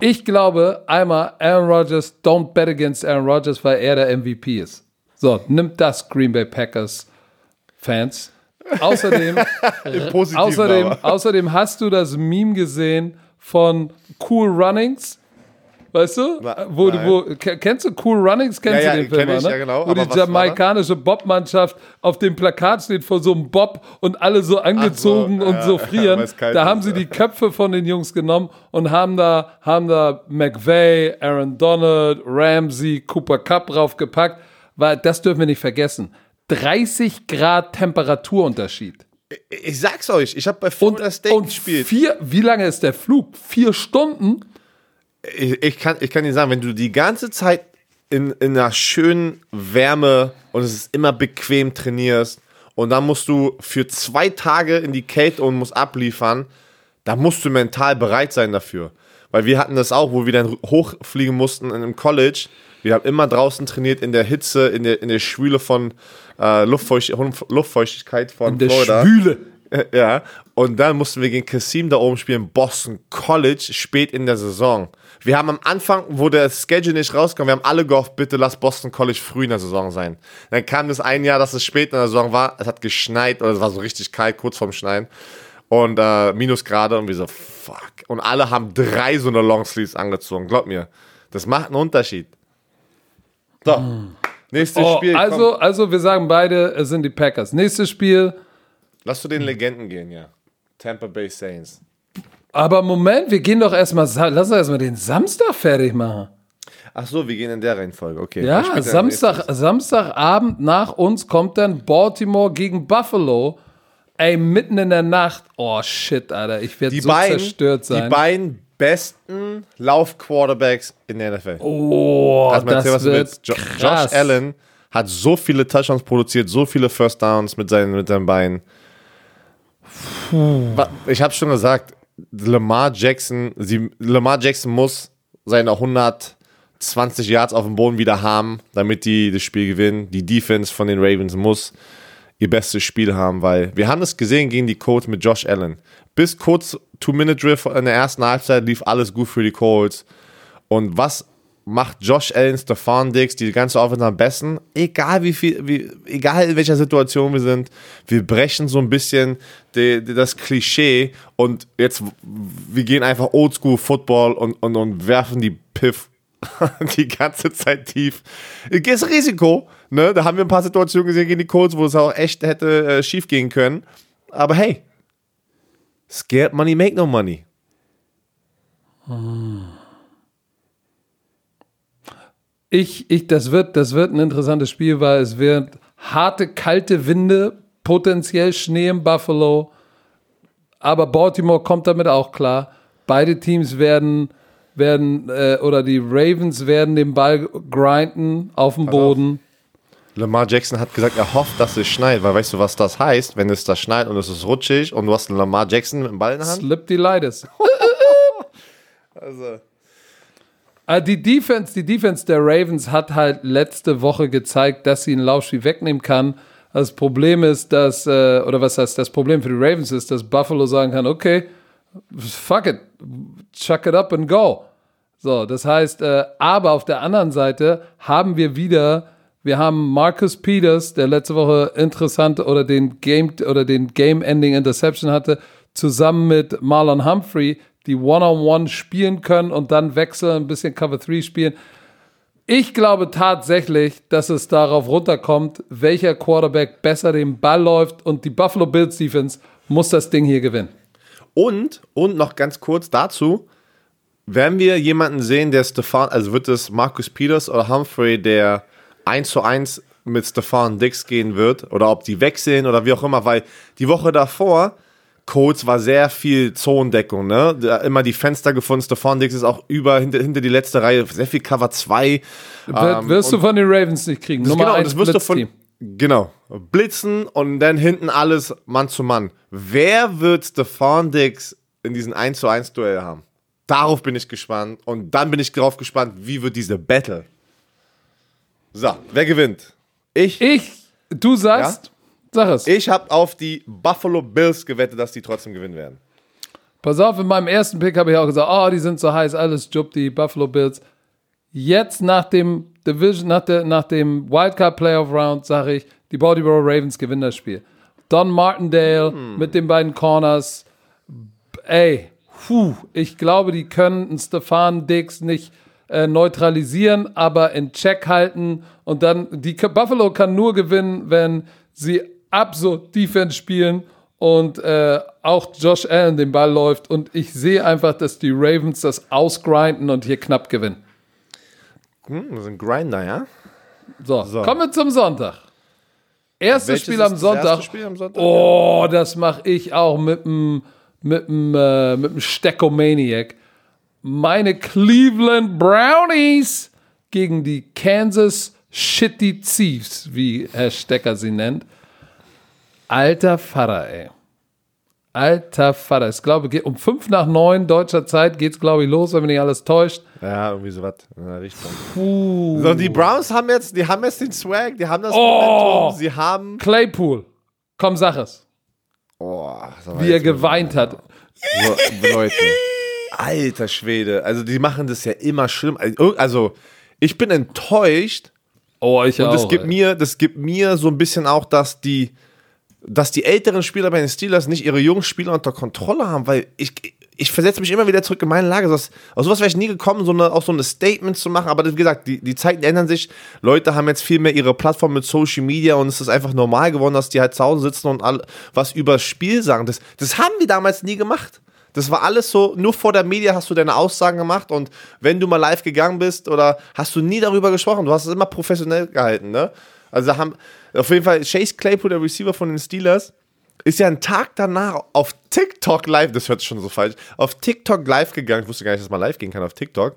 Ich glaube einmal, Aaron Rodgers, don't bet against Aaron Rodgers, weil er der MVP ist. So, nimmt das Green Bay Packers Fans. Außerdem, außerdem, außerdem hast du das Meme gesehen von Cool Runnings. Weißt du? Wo, wo, ke- kennst du Cool Runnings? Kennst Ja, du ja, den Film? ich, ne? ja, genau. Wo die jamaikanische Bobmannschaft auf dem Plakat steht vor so einem Bob und alle so angezogen und ja, so frieren. da haben sie die Köpfe von den Jungs genommen und haben da, haben da McVay, Aaron Donald, Ramsey, Cooper Cup draufgepackt. Weil das dürfen wir nicht vergessen. 30 Grad Temperaturunterschied. Ich sag's euch, ich habe bei Florida State und gespielt. vier, wie lange ist der Flug? Vier Stunden? Ich, ich, kann, ich kann dir sagen, wenn du die ganze Zeit in, in einer schönen Wärme und es ist immer bequem trainierst und dann musst du für zwei Tage in die Kälte und musst abliefern, da musst du mental bereit sein dafür. Weil wir hatten das auch, wo wir dann hochfliegen mussten in einem College. Wir haben immer draußen trainiert in der Hitze, in der, in der Schwüle von äh, Luftfeucht, Luftfeuchtigkeit von Der Florida. Schwüle. Ja, und dann mussten wir gegen Kassim da oben spielen, Boston College, spät in der Saison. Wir haben am Anfang, wo der Schedule nicht rauskam, wir haben alle gehofft, bitte lass Boston College früh in der Saison sein. Dann kam das ein Jahr, dass es spät in der Saison war, es hat geschneit oder es war so richtig kalt, kurz vorm Schneien. Und äh, Minusgrade und wir so, fuck. Und alle haben drei so eine Longsleeves angezogen, glaub mir. Das macht einen Unterschied. So, nächstes Oh, Spiel. also, komm. also, wir sagen beide, es sind die Packers. Nächstes Spiel. Lass zu den Legenden gehen, ja. Tampa Bay Saints. Aber Moment, wir gehen doch erstmal, lass uns erstmal den Samstag fertig machen. Ach so, wir gehen in der Reihenfolge, okay. Ja, Samstag? Samstagabend nach uns kommt dann Baltimore gegen Buffalo. Ey, mitten in der Nacht. Oh shit, Alter, ich werde Die so beiden, zerstört die sein. beiden besten Lauf-Quarterbacks in der NFL. oh, mir das erzählt, wird? Jo krass. Josh Allen hat so viele Touchdowns produziert, so viele First Downs mit seinen, mit seinen Beinen. Ich habe schon gesagt, Lamar Jackson, sie, Lamar Jackson muss seine 120 Yards auf dem Boden wieder haben, damit die das Spiel gewinnen. Die Defense von den Ravens muss ihr bestes Spiel haben, weil wir haben das gesehen gegen die Colts mit Josh Allen. Bis kurz Two-Minute-Drill in der ersten Halbzeit lief alles gut für die Colts. Und was macht Josh Allen, Stefan Diggs, die ganze Offense am besten. Egal wie viel, wie, egal in welcher Situation wir sind, wir brechen so ein bisschen die, die, das Klischee und jetzt, wir gehen einfach Oldschool Football und, und, und werfen die Piff die ganze Zeit tief. Das Risiko, ne? Da haben wir ein paar Situationen gesehen gegen die Colts, wo es auch echt hätte äh, schief gehen können. Aber hey, scared money make no money. Ich, ich, das wird, das wird ein interessantes Spiel, weil es wird harte, kalte Winde, potenziell Schnee im Buffalo. Aber Baltimore kommt damit auch klar. Beide Teams werden, werden äh, oder die Ravens werden den Ball grinden auf dem Boden. Lamar Jackson hat gesagt, er hofft, dass es schneit, weil weißt du, was das heißt, wenn es da schneit und es ist rutschig und du hast einen Lamar Jackson mit dem Ball in der Hand? Slip die Leides. Also. Ah, Die Defense, die Defense der Ravens hat halt letzte Woche gezeigt, dass sie ein Laufspiel wegnehmen kann. Das Problem ist, dass, äh, oder was heißt, das Problem für die Ravens ist, dass Buffalo sagen kann, okay, fuck it, chuck it up and go. So, das heißt, äh, aber auf der anderen Seite haben wir wieder, wir haben Marcus Peters, der letzte Woche interessante oder den Game oder den Game-Ending Interception hatte, zusammen mit Marlon Humphrey, die One-on-One spielen können und dann wechseln, ein bisschen Cover 3 spielen. Ich glaube tatsächlich, dass es darauf runterkommt, welcher Quarterback besser den Ball läuft und die Buffalo Bills Defense muss das Ding hier gewinnen. Und, und noch ganz kurz dazu, werden wir jemanden sehen, der Stefan, also wird es Marcus Peters oder Humphrey, der 1 zu 1 mit Stefan Dix gehen wird, oder ob die wechseln oder wie auch immer, weil die Woche davor, Colts war sehr viel Zonendeckung, ne? Da immer die Fenster gefunden, Stefan Dix ist auch über, hinter, hinter die letzte Reihe, sehr viel Cover 2. Wir- Ähm, wirst du von den Ravens nicht kriegen. Nummer genau, eins das wirst du von. Genau. Blitzen und dann hinten alles Mann zu Mann. Wer wird Stefan Dix in diesen 1 zu 1 Duell haben? Darauf bin ich gespannt. Und dann bin ich darauf gespannt, wie wird diese Battle. So, wer gewinnt? Ich. Ich, du sagst, sag es. Ich habe auf die Buffalo Bills gewettet, dass die trotzdem gewinnen werden. Pass auf, in meinem ersten Pick habe ich auch gesagt, oh, die sind so heiß, alles Jupp, die Buffalo Bills. Jetzt nach dem Division, nach, der, nach dem Wildcard Playoff Round sage ich, die Baltimore Ravens gewinnen das Spiel. Don Martindale mit den beiden Corners. Ey, puh, ich glaube, die können Stefan Diggs nicht äh, neutralisieren, aber in Check halten. Und dann, die Buffalo kann nur gewinnen, wenn sie absurd Defense spielen und äh, auch Josh Allen den Ball läuft. Und ich sehe einfach, dass die Ravens das ausgrinden und hier knapp gewinnen. Hm, das ist ein Grinder, ja? So, So. kommen wir zum Sonntag. Erstes Spiel am Sonntag. Spiel am Sonntag? Oh, das mache ich auch mit dem mit dem äh, mit dem Steckomaniac. Meine Cleveland Brownies gegen die Kansas Shitty Chiefs, wie Herr Stecker sie nennt. Alter Vater, ey. Alter Vater. Ich glaube, geht um fünf nach neun deutscher Zeit geht's, glaube ich, los, wenn mich nicht alles täuscht. Ja, irgendwie sowas in der Richtung. Puh. So, die Browns haben jetzt, die haben jetzt den Swag, die haben das Oh. Momentum, sie haben. Claypool. Komm, sag es. Oh, Wie er geweint hat. So, Leute. Alter Schwede. Also, die machen das ja immer schlimm. Also, ich bin enttäuscht. Oh, ich Und auch. das gibt ey. mir, das gibt mir so ein bisschen auch, dass die, dass die älteren Spieler bei den Steelers nicht ihre jungen Spieler unter Kontrolle haben, weil ich, ich versetze mich immer wieder zurück in meine Lage. Das, aus sowas wäre ich nie gekommen, so eine, auch so eine Statement zu machen. Aber wie gesagt, die, die Zeiten ändern sich. Leute haben jetzt viel mehr ihre Plattform mit Social Media und es ist einfach normal geworden, dass die halt zu Hause sitzen und all, was über das Spiel sagen. Das, das haben die damals nie gemacht. Das war alles so, nur vor der Media hast du deine Aussagen gemacht und wenn du mal live gegangen bist oder hast du nie darüber gesprochen, du hast es immer professionell gehalten, ne? Also haben, auf jeden Fall, Chase Claypool, der Receiver von den Steelers, ist ja einen Tag danach auf TikTok live, das hört sich schon so falsch, auf TikTok live gegangen. Ich wusste gar nicht, dass man live gehen kann auf TikTok.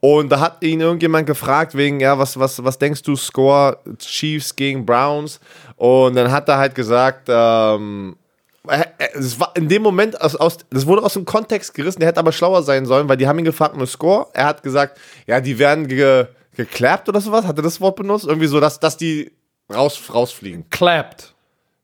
Und da hat ihn irgendjemand gefragt, wegen, ja, was, was, was denkst du, Score Chiefs gegen Browns? Und dann hat er halt gesagt, ähm, es war in dem Moment, aus, aus, das wurde aus dem Kontext gerissen, der hätte aber schlauer sein sollen, weil die haben ihn gefragt, nur Score. Er hat gesagt, ja, die werden ge, geklappt oder sowas, hat er das Wort benutzt? Irgendwie so, dass, dass die raus, rausfliegen. Clapped.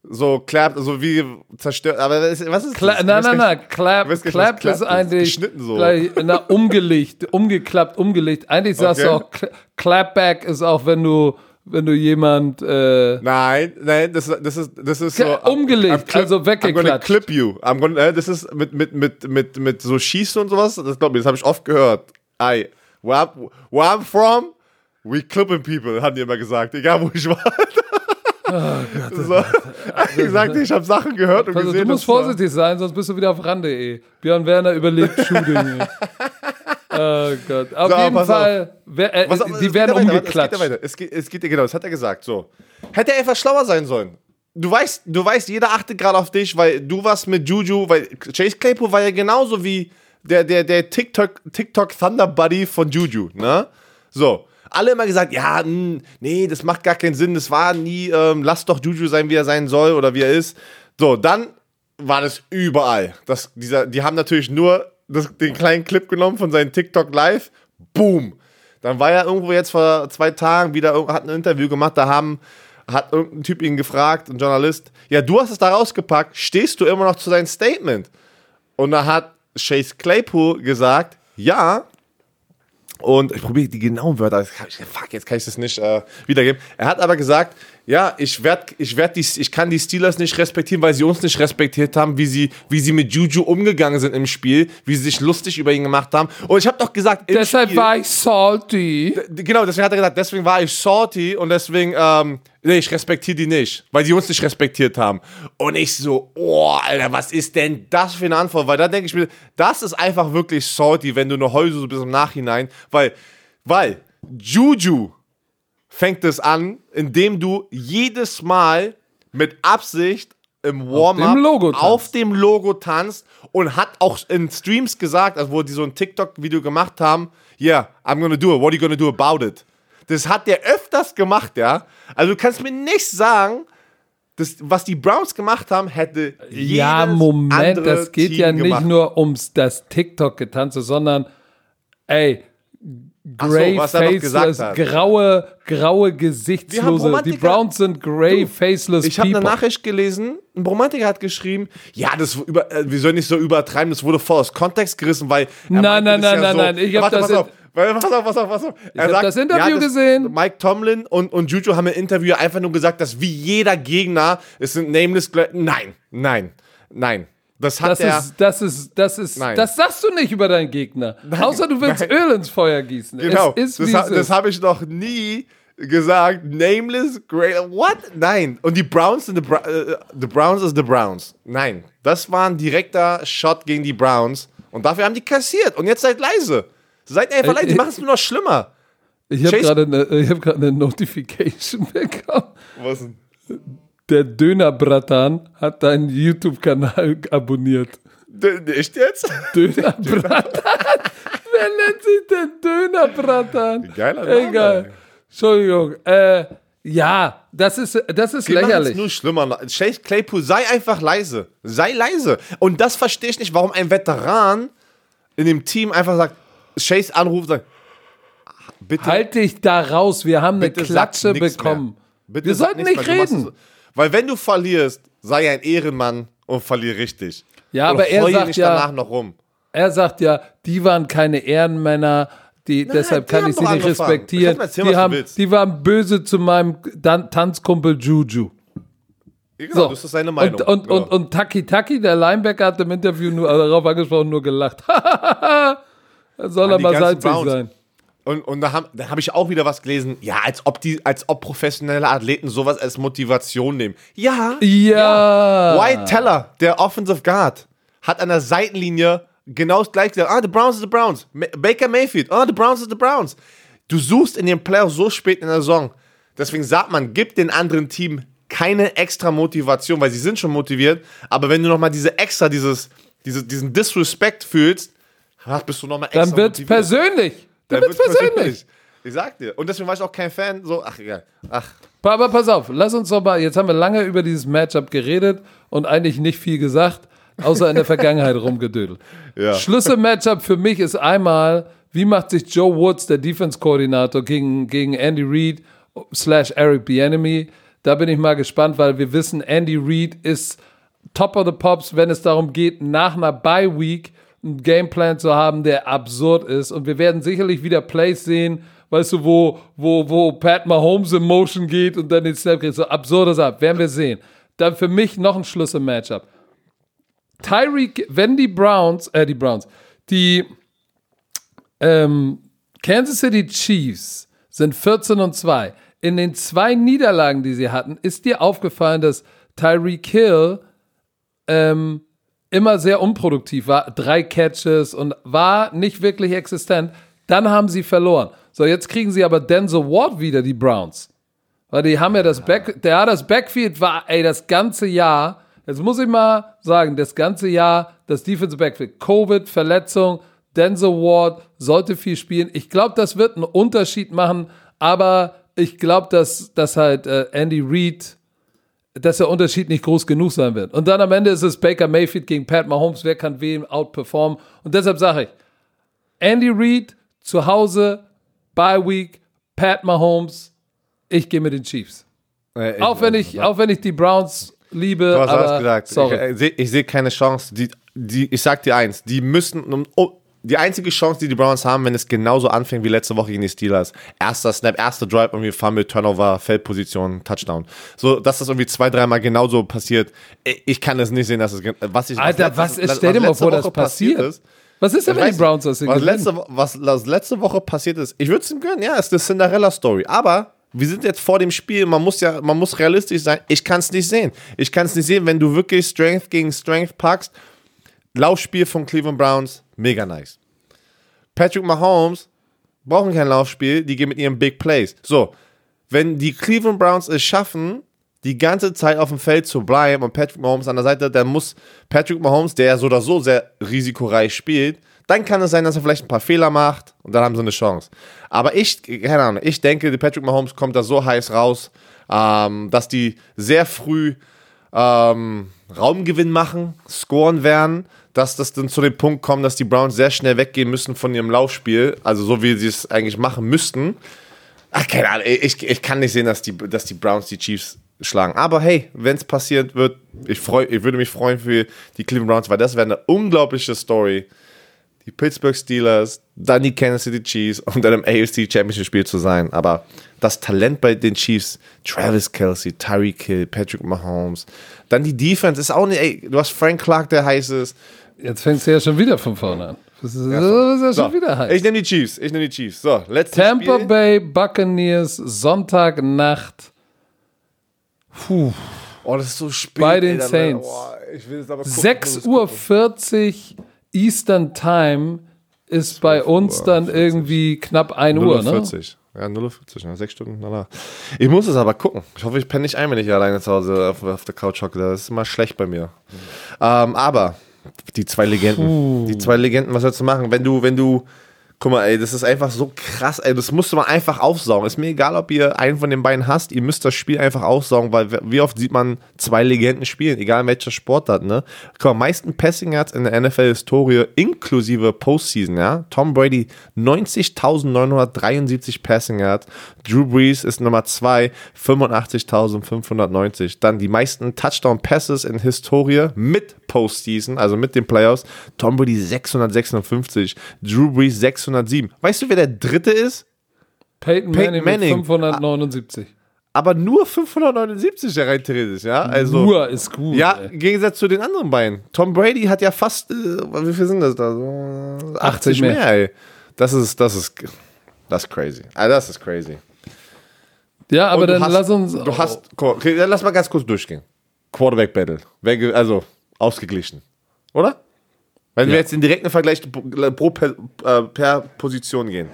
so clapped, so wie zerstört. Aber was ist, ist Cla das? nein, nein, nein, clap, clapped ist eigentlich Geschnitten so. gleich, na, umgelegt, umgeklappt, umgelegt. Eigentlich sagst du auch, Cla- Clapback ist auch, wenn du, wenn du jemand, äh, Nein, nein, das, das ist, das ist so. Ge- umgelegt, also I'm gonna weggeklatscht. clip you. I'm gonna, äh, das ist mit, mit, mit, mit, mit so Schießen und sowas. Das glaube ich, das habe ich oft gehört. Ey, where, I'm- where I'm from, we clipping people, haben die immer gesagt. Egal wo ich war. so. Ich sagte, ich habe Sachen gehört und also gesehen. du musst vorsichtig sein, sonst bist du wieder auf ran.de. Björn Werner überlebt Shooting. oh Gott. Auf So, jeden Fall, wer, äh, es die werden umgeklatscht. Es geht, weiter. Es geht, es geht genau, das hat er gesagt. So. Hätte er etwas schlauer sein sollen. Du weißt, du weißt, jeder achtet gerade auf dich, weil du warst mit Juju, weil Chase Claypool war ja genauso wie der, der, der TikTok, TikTok Thunder Buddy von Juju, ne? So. Alle immer gesagt, ja, mh, nee, das macht gar keinen Sinn, das war nie, ähm, lass doch Juju sein, wie er sein soll oder wie er ist. So, dann war das überall. Das, dieser, die haben natürlich nur das, den kleinen Clip genommen von seinem TikTok Live. Boom. Dann war er irgendwo jetzt vor zwei Tagen wieder, hat ein Interview gemacht, da haben, hat irgendein Typ ihn gefragt, ein Journalist, ja, du hast es da rausgepackt, stehst du immer noch zu deinem Statement? Und da hat Chase Claypool gesagt, ja, und ich probiere die genauen Wörter. Fuck, jetzt kann ich das nicht äh, wiedergeben. Er hat aber gesagt, ja, ich werd, ich werd die, ich kann die Steelers nicht respektieren, weil sie uns nicht respektiert haben, wie sie, wie sie mit Juju umgegangen sind im Spiel, wie sie sich lustig über ihn gemacht haben. Und ich habe doch gesagt, Deshalb Spiel, war ich salty. genau, deswegen hat er gesagt, deswegen war ich salty und deswegen, ähm, nee, ich respektiere die nicht, weil die uns nicht respektiert haben. Und ich so, oh, Alter, was ist denn das für eine Antwort? Weil da denke ich mir, das ist einfach wirklich salty, wenn du eine so bis im Nachhinein, weil, weil Juju fängt es an, indem du jedes Mal mit Absicht im Warm-up tanzt. auf dem Logo tanzt und hat auch in Streams gesagt, also wo die so ein TikTok-Video gemacht haben, yeah, I'm gonna do it, what are you gonna do about it? Das hat der öfters gemacht, ja. Also du kannst mir nicht sagen, das, was die Browns gemacht haben, hätte Ja, jedes Moment, andere das geht Team ja nicht gemacht. nur ums das TikTok-Getanze, sondern ey, Ach so, er faceless, hat. graue, graue gesichtslose. Die Browns sind gray faceless Ich habe eine. Nachricht gelesen, ein Romantiker hat geschrieben, ja, das über, äh, wir sollen nicht so übertreiben, das wurde voll aus Kontext gerissen, weil. Nein, nein, das nein, nein, nein, ich hab Warte, das auf, pass auf, pass auf, pass auf. Er hab das Interview gesehen. Mike Tomlin und, und Juju haben im Interview einfach nur gesagt, dass wie jeder Gegner, es sind nameless, nein, nein, nein. Das hat Das er. ist, das ist, das ist, Nein. das sagst du nicht über deinen Gegner. Außer du willst nein. Öl ins Feuer gießen. Genau, Es ist, das, das habe ich noch nie gesagt. Nameless, great, what? Nein. Und die Browns sind the, Bra äh, the Browns is the Browns. Nein. Das war ein direkter Shot gegen die Browns. Und dafür haben die kassiert. Und jetzt seid leise. Seid einfach Äh, leise. Die äh, machen es nur noch schlimmer. Ich habe gerade eine, ich hab eine Notification bekommen. Was denn? Der Dönerbratan hat deinen YouTube-Kanal abonniert. D- Echt jetzt? Dönerbratan? Wer nennt sich denn Dönerbratan? Geiler Name. Egal. Entschuldigung. Äh, ja, das ist, das ist Die lächerlich. nur schlimmer. Chase Claypool, sei einfach leise. Sei leise. Und das verstehe ich nicht, warum ein Veteran in dem Team einfach sagt, Chase anruft und sagt, bitte Halt dich da raus. Wir haben eine Klatsche bekommen. Wir sollten nicht reden. Weil wenn du verlierst, sei ein Ehrenmann und verlier richtig. Ja, und aber er sagt ja- danach noch rum. Er sagt ja, die waren keine Ehrenmänner, die, deshalb die kann ich sie nicht angefangen. respektieren. Erzählen, Die, haben, die waren böse zu meinem Dan Tanzkumpel Juju. Genau, So. das ist seine Meinung. Und, und, genau. und, und Taki Taki, der Linebacker, hat im Interview nur also darauf angesprochen, nur gelacht. Soll er mal salzig Browns. sein. Und, und da habe hab ich auch wieder was gelesen. Ja, als ob die, als ob professionelle Athleten sowas als Motivation nehmen. Ja. Ja. Wyatt Teller, der Offensive Guard, hat an der Seitenlinie genau das gleiche gesagt. Ah, the Browns is the Browns. Baker Mayfield. Ah, the Browns is the Browns. Du suchst in den Playoffs so spät in der Saison. Deswegen sagt man, gib den anderen Team keine extra Motivation, weil sie sind schon motiviert. Aber wenn du nochmal diese extra, dieses, diese, diesen Disrespect fühlst, bist du nochmal extra Dann wird's motiviert. persönlich. Dann wird's persönlich. Ich sag dir. Und deswegen war ich auch kein Fan. So, ach, egal. Ach, Aber pass auf, lass uns doch mal, jetzt haben wir lange über dieses Matchup geredet und eigentlich nicht viel gesagt, außer in der Vergangenheit rumgedödelt. Ja. Schlüssel-Matchup für mich ist einmal, wie macht sich Joe Woods, der Defense-Koordinator, gegen, gegen Andy Reid slash Eric Bieniemy. Da bin ich mal gespannt, weil wir wissen, Andy Reid ist top of the pops, wenn es darum geht, nach einer Bye Week einen Gameplan zu haben, der absurd ist. Und wir werden sicherlich wieder Plays sehen, weißt du, wo, wo, wo Pat Mahomes in Motion geht und dann den Snap kriegt. So absurdes ab. Werden wir sehen. Dann für mich noch ein Schlüssel-Matchup. Tyreek, wenn die Browns, äh, die Browns, die ähm, Kansas City Chiefs sind 14 und 2. In den zwei Niederlagen, die sie hatten, ist dir aufgefallen, dass Tyreek Hill ähm, immer sehr unproduktiv war. Drei Catches und war nicht wirklich existent. Dann haben sie verloren. So, jetzt kriegen sie aber Denzel Ward wieder, die Browns. Weil die haben ja das Back, der, das Backfield war, ey, das ganze Jahr, jetzt muss ich mal sagen, das ganze Jahr, das Defensive Backfield, Covid, Verletzung, Denzel Ward sollte viel spielen. Ich glaube, das wird einen Unterschied machen, aber ich glaube, dass, dass halt äh, Andy Reid, dass der Unterschied nicht groß genug sein wird. Und dann am Ende ist es Baker Mayfield gegen Pat Mahomes, wer kann wem outperformen. Und deshalb sage ich, Andy Reid zu Hause, Bye Week, Pat Mahomes, ich gehe mit den Chiefs. Äh, auch, wenn ich, auch wenn ich die Browns liebe, Du hast aber alles gesagt. sorry. Ich, äh, ich sehe keine Chance. Die, die, ich sag dir eins, die müssen. um- Oh, die einzige Chance, die die Browns haben, wenn es genauso anfängt wie letzte Woche gegen die Steelers. Erster Snap, erster Drive, irgendwie Fumble, Turnover, Feldposition, Touchdown. So, dass das irgendwie zwei, dreimal genauso passiert. Ich, kann es nicht sehen, dass es. Was ich, Alter, was ist- stell dir mal vor, das Woche passiert. ist, Was ist denn, wenn die Browns Ding was letzte, was, was letzte Woche passiert ist, ich würde es ihm gönnen, ja, ist eine Cinderella-Story. Aber wir sind jetzt vor dem Spiel, man muss ja, man muss realistisch sein. Ich kann es nicht sehen. Ich kann es nicht sehen, wenn du wirklich Strength gegen Strength packst. Laufspiel von Cleveland Browns, mega nice. Patrick Mahomes brauchen kein Laufspiel, die gehen mit ihren Big Plays. So, wenn die Cleveland Browns es schaffen, die ganze Zeit auf dem Feld zu bleiben und Patrick Mahomes an der Seite, dann muss Patrick Mahomes, der so oder so sehr risikoreich spielt, dann kann es sein, dass er vielleicht ein paar Fehler macht und dann haben sie eine Chance. Aber ich, keine Ahnung, ich denke, Patrick Mahomes kommt da so heiß raus, ähm, dass die sehr früh ähm, Raumgewinn machen, scoren werden, dass das dann zu dem Punkt kommt, dass die Browns sehr schnell weggehen müssen von ihrem Laufspiel, also so wie sie es eigentlich machen müssten. Ach, keine Ahnung, ich, ich kann nicht sehen, dass die, dass die Browns die Chiefs schlagen. Aber hey, wenn es passiert wird, ich, freu, ich würde mich freuen für die Cleveland Browns, weil das wäre eine unglaubliche Story. Die Pittsburgh Steelers, dann die Kansas City Chiefs und dann im AFC Championship Spiel zu sein. Aber das Talent bei den Chiefs, Travis Kelsey, Tyreek Hill, Patrick Mahomes, dann die Defense ist auch nicht, ey, du hast Frank Clark, der heiß ist. Jetzt fängst du ja schon wieder von vorne an. Das ist, das ist ja schon wieder heiß. Ich nehme die Chiefs, ich nehme die Chiefs. So, letztes Tampa Spiel. Bay Buccaneers, Sonntagnacht. Puh. Oh, das ist so spät. Bei den ey, Saints. Oh, ich will es aber gucken, 6 muss es Uhr gucken. 40 Eastern Time ist bei uns dann irgendwie knapp 1 Uhr, ne? 0.40. Ja, 0.40, ja, sechs Stunden danach. Ich muss es aber gucken. Ich hoffe, ich penne nicht ein, wenn ich alleine zu Hause auf, auf der Couch hocke. Das ist immer schlecht bei mir. Ähm, aber die zwei Legenden, die zwei Legenden, was sollst du machen? Wenn du, wenn du, guck mal, ey, das ist einfach so krass, ey, das musste man einfach aufsaugen. Ist mir egal, ob ihr einen von den beiden hasst, ihr müsst das Spiel einfach aufsaugen, weil wie oft sieht man zwei Legenden spielen, egal welcher Sportart, ne? Guck mal, meisten Passing Yards in der NFL-Historie, inklusive Postseason, ja? Tom Brady 90.973 Passing Yards, Drew Brees ist Nummer 2, 85.590. Dann die meisten Touchdown-Passes in Historie mit Postseason, also mit den Playoffs, Tom Brady 656, Drew Brees 607. Weißt du, wer der dritte ist? Peyton, Peyton Manning, Manning. mit 579. Aber nur 579 ja rein theoretisch, ja? Also, Nur ist gut. ja, ey. im Gegensatz zu den anderen beiden. Tom Brady hat ja fast, äh, wie viel sind das da? So 80, 80 mehr. mehr. ey. Das ist, das ist, das ist crazy. Also das ist crazy. Ja, aber dann hast, lass uns. Du hast, okay, dann lass mal ganz kurz durchgehen. Quarterback Battle. Also, ausgeglichen. Oder? Wenn wir Ja. jetzt den direkten Vergleich pro, per, äh, per Position gehen.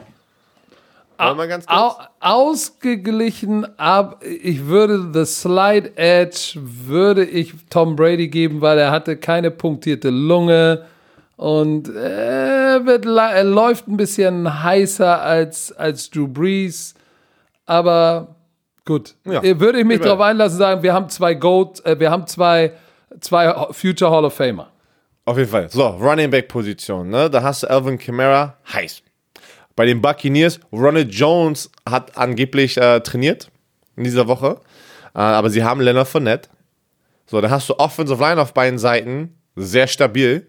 Wollen wir ganz kurz? Au, ausgeglichen, aber ich würde The Slide Edge würde ich Tom Brady geben, weil er hatte keine punktierte Lunge und er, wird, er läuft ein bisschen heißer als, als Drew Brees, aber gut. Ja. Äh, Würde ich mich Wir darauf einlassen, sagen, wir haben zwei Goat, äh, wir haben zwei, zwei Future Hall of Famer. Auf jeden Fall. So, Running Back Position, ne? Da hast du Alvin Kamara, heiß. Bei den Buccaneers, Ronald Jones hat angeblich äh, trainiert in dieser Woche. Äh, aber sie haben Leonard Fournette. So, dann hast du Offensive Line auf beiden Seiten. Sehr stabil.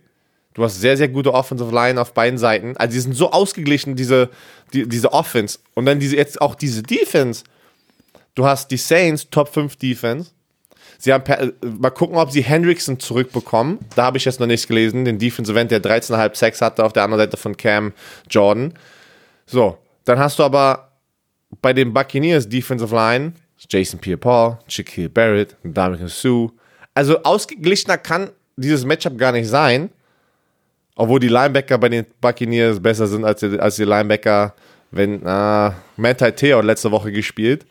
Du hast sehr, sehr gute Offensive Line auf beiden Seiten. Also, die sind so ausgeglichen, diese, die, diese Offense. Und dann diese, jetzt auch diese Defense. Du hast die Saints, Top 5 Defense. Sie haben per, mal gucken, ob sie Hendrickson zurückbekommen. Da habe ich jetzt noch nichts gelesen. Den Defensive End, der 13,5 Sex hatte auf der anderen Seite von Cam Jordan. So, dann hast du aber bei den Buccaneers Defensive Line Jason Pierre-Paul, Shaquille Barrett, Dominican Sue. Also ausgeglichener kann dieses Matchup gar nicht sein. Obwohl die Linebacker bei den Buccaneers besser sind als die, als die Linebacker, wenn äh, Manti Theo letzte Woche gespielt.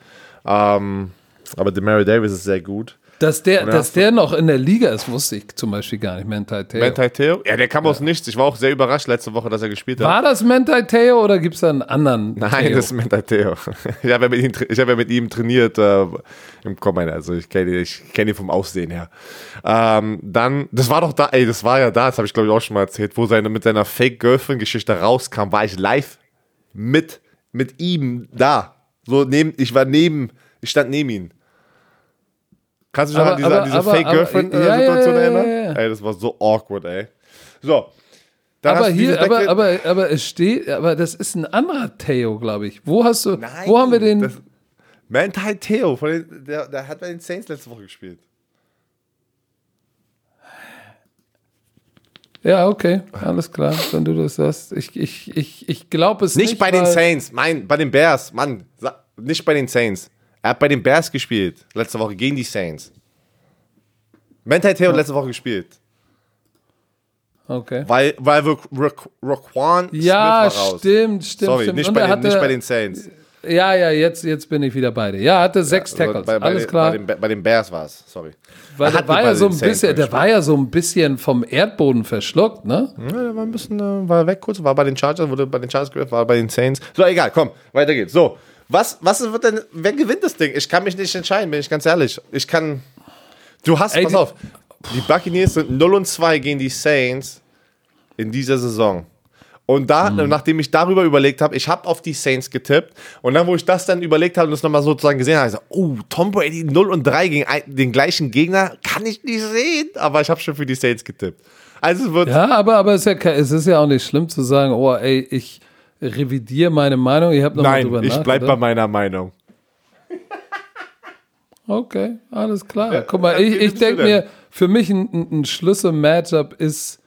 Ähm, aber Demario Davis ist sehr gut. Dass der, dass der noch in der Liga ist, wusste ich zum Beispiel gar nicht. Mentai Theo. Mentai Theo? Ja, der kam ja. aus nichts. Ich war auch sehr überrascht letzte Woche, dass er gespielt hat. War das Mentai Theo oder gibt es da einen anderen? Nein, Theo? das ist Mentai Theo. Ich habe ja, mit ihm, hab ja mit ihm trainiert äh, im Combine. Also ich kenne ich kenn ihn vom Aussehen her. Ähm, dann, das war doch da, ey, das war ja da, das habe ich glaube ich auch schon mal erzählt, wo seine mit seiner Fake-Girlfriend-Geschichte rauskam, war ich live mit, mit ihm da. So neben, ich war neben, ich stand neben ihm. Kannst du dich aber, an diese, diese Fake-Girlfriend-Situation ja, ja, erinnern? Ja, ey, das war so awkward, ey. So. aber hier, aber, aber, aber es steht, aber das ist ein anderer Theo, glaube ich. Wo hast du, Nein, wo haben wir den? Das, Manti Theo, von den, der, der hat bei den Saints letzte Woche gespielt. Ja, okay, alles klar, wenn du das sagst. Ich, ich, ich, ich glaube es nicht. Nicht bei den Saints, mein, bei den Bears, Mann, nicht bei den Saints. Er hat bei den Bears gespielt, letzte Woche gegen die Saints. Mentai Theo ja. letzte Woche gespielt. Okay. Weil, weil Roquan ja, Smith war raus. stimmt, stimmt. Sorry, stimmt. Nicht, bei den, hatte, nicht bei den Saints. Ja, ja, jetzt, jetzt bin ich wieder bei dir. Ja, hatte sechs ja, Tackles. Bei, bei Alles klar. Bei den, bei den Bears war es, sorry. Weil der war ja so ein bisschen, der war ja so ein bisschen vom Erdboden verschluckt, ne? Ja, der war ein bisschen, äh, war weg kurz, war bei den Chargers, wurde bei den Chargers gehört, war bei den Saints. So, egal, komm, weiter geht's. So, was, was wird denn, wer gewinnt das Ding? Ich kann mich nicht entscheiden, bin ich ganz ehrlich. Ich kann, du hast, Ey, pass auf, die Buccaneers sind 0 und 2 gegen die Saints in dieser Saison. Und da, mhm. nachdem ich darüber überlegt habe, ich habe auf die Saints getippt und dann, wo ich das dann überlegt habe und das nochmal sozusagen gesehen habe, ich gesagt, oh, Tom Brady 0 und 3 gegen den gleichen Gegner, kann ich nicht sehen, aber ich habe schon für die Saints getippt. Also es wird ja, aber, aber es, ist ja, es ist ja auch nicht schlimm zu sagen, oh, ey, ich, revidiere meine Meinung. Ich habe noch Nein, mal drüber ich bleibe bei meiner Meinung. Okay, alles klar. Guck mal, ich, ich denke mir, für mich ein, ein Schlüssel-Matchup ist.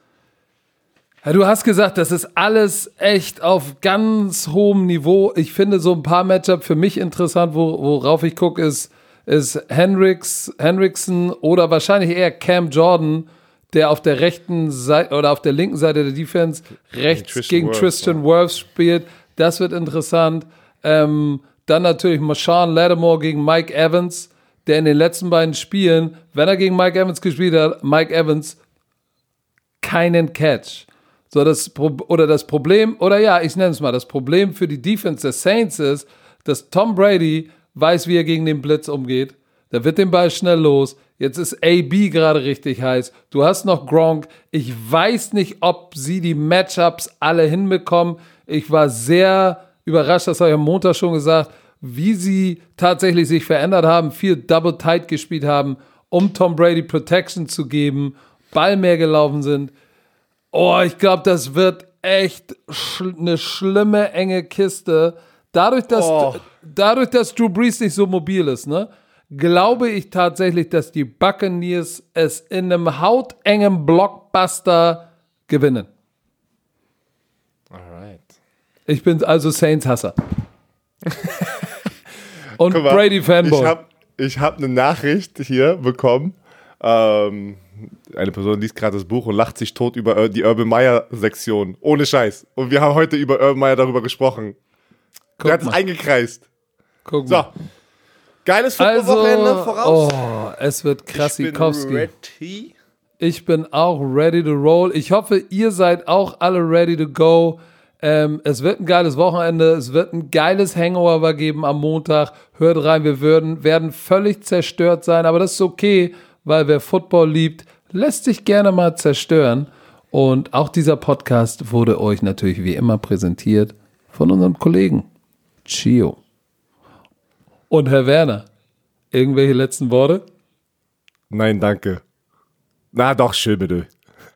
Ja, du hast gesagt, das ist alles echt auf ganz hohem Niveau. Ich finde so ein paar Matchup für mich interessant, wo, worauf ich gucke, ist, ist Hendricks, Hendrickson oder wahrscheinlich eher Cam Jordan der auf der rechten Seite oder auf der linken Seite der Defense rechts Tristan gegen Wirfs, Tristan Wirfs spielt. Das wird interessant. Ähm, dann natürlich Marshawn Lattimore gegen Mike Evans, der in den letzten beiden Spielen, wenn er gegen Mike Evans gespielt hat, Mike Evans keinen Catch. So das oder das Problem oder ja, ich nenne es mal das Problem für die Defense der Saints ist, dass Tom Brady weiß, wie er gegen den Blitz umgeht. Da wird den Ball schnell los. Jetzt ist AB gerade richtig heiß. Du hast noch Gronk. Ich weiß nicht, ob sie die Matchups alle hinbekommen. Ich war sehr überrascht, das habe ich am Montag schon gesagt, wie sie tatsächlich sich verändert haben, viel Double Tight gespielt haben, um Tom Brady Protection zu geben, Ball mehr gelaufen sind. Oh, ich glaube, das wird echt schl eine schlimme, enge Kiste. Dadurch, dass, oh. dadurch, dass Drew Brees nicht so mobil ist, ne? Glaube ich tatsächlich, dass die Buccaneers es in einem hautengen Blockbuster gewinnen. Alright. Ich bin also Saints-Hasser. Und Brady-Fanboy. Ich habe ich hab eine Nachricht hier bekommen. Ähm, eine Person liest gerade das Buch und lacht sich tot über die Urban Meyer-Sektion. Ohne Scheiß. Und wir haben heute über Urban Meyer darüber gesprochen. Guck er hat es eingekreist. Guck so. Mal. Geiles Football-Wochenende also, voraus. Oh, es wird Krassikowski. Ich, ich bin auch ready to roll. Ich hoffe, ihr seid auch alle ready to go. Ähm, es wird ein geiles Wochenende. Es wird ein geiles Hangover geben am Montag. Hört rein, wir würden, werden völlig zerstört sein. Aber das ist okay, weil wer Football liebt, lässt sich gerne mal zerstören. Und auch dieser Podcast wurde euch natürlich wie immer präsentiert von unserem Kollegen Chio. Und Herr Werner, Irgendwelche letzten Worte? Nein, danke. Na doch, schön bitte.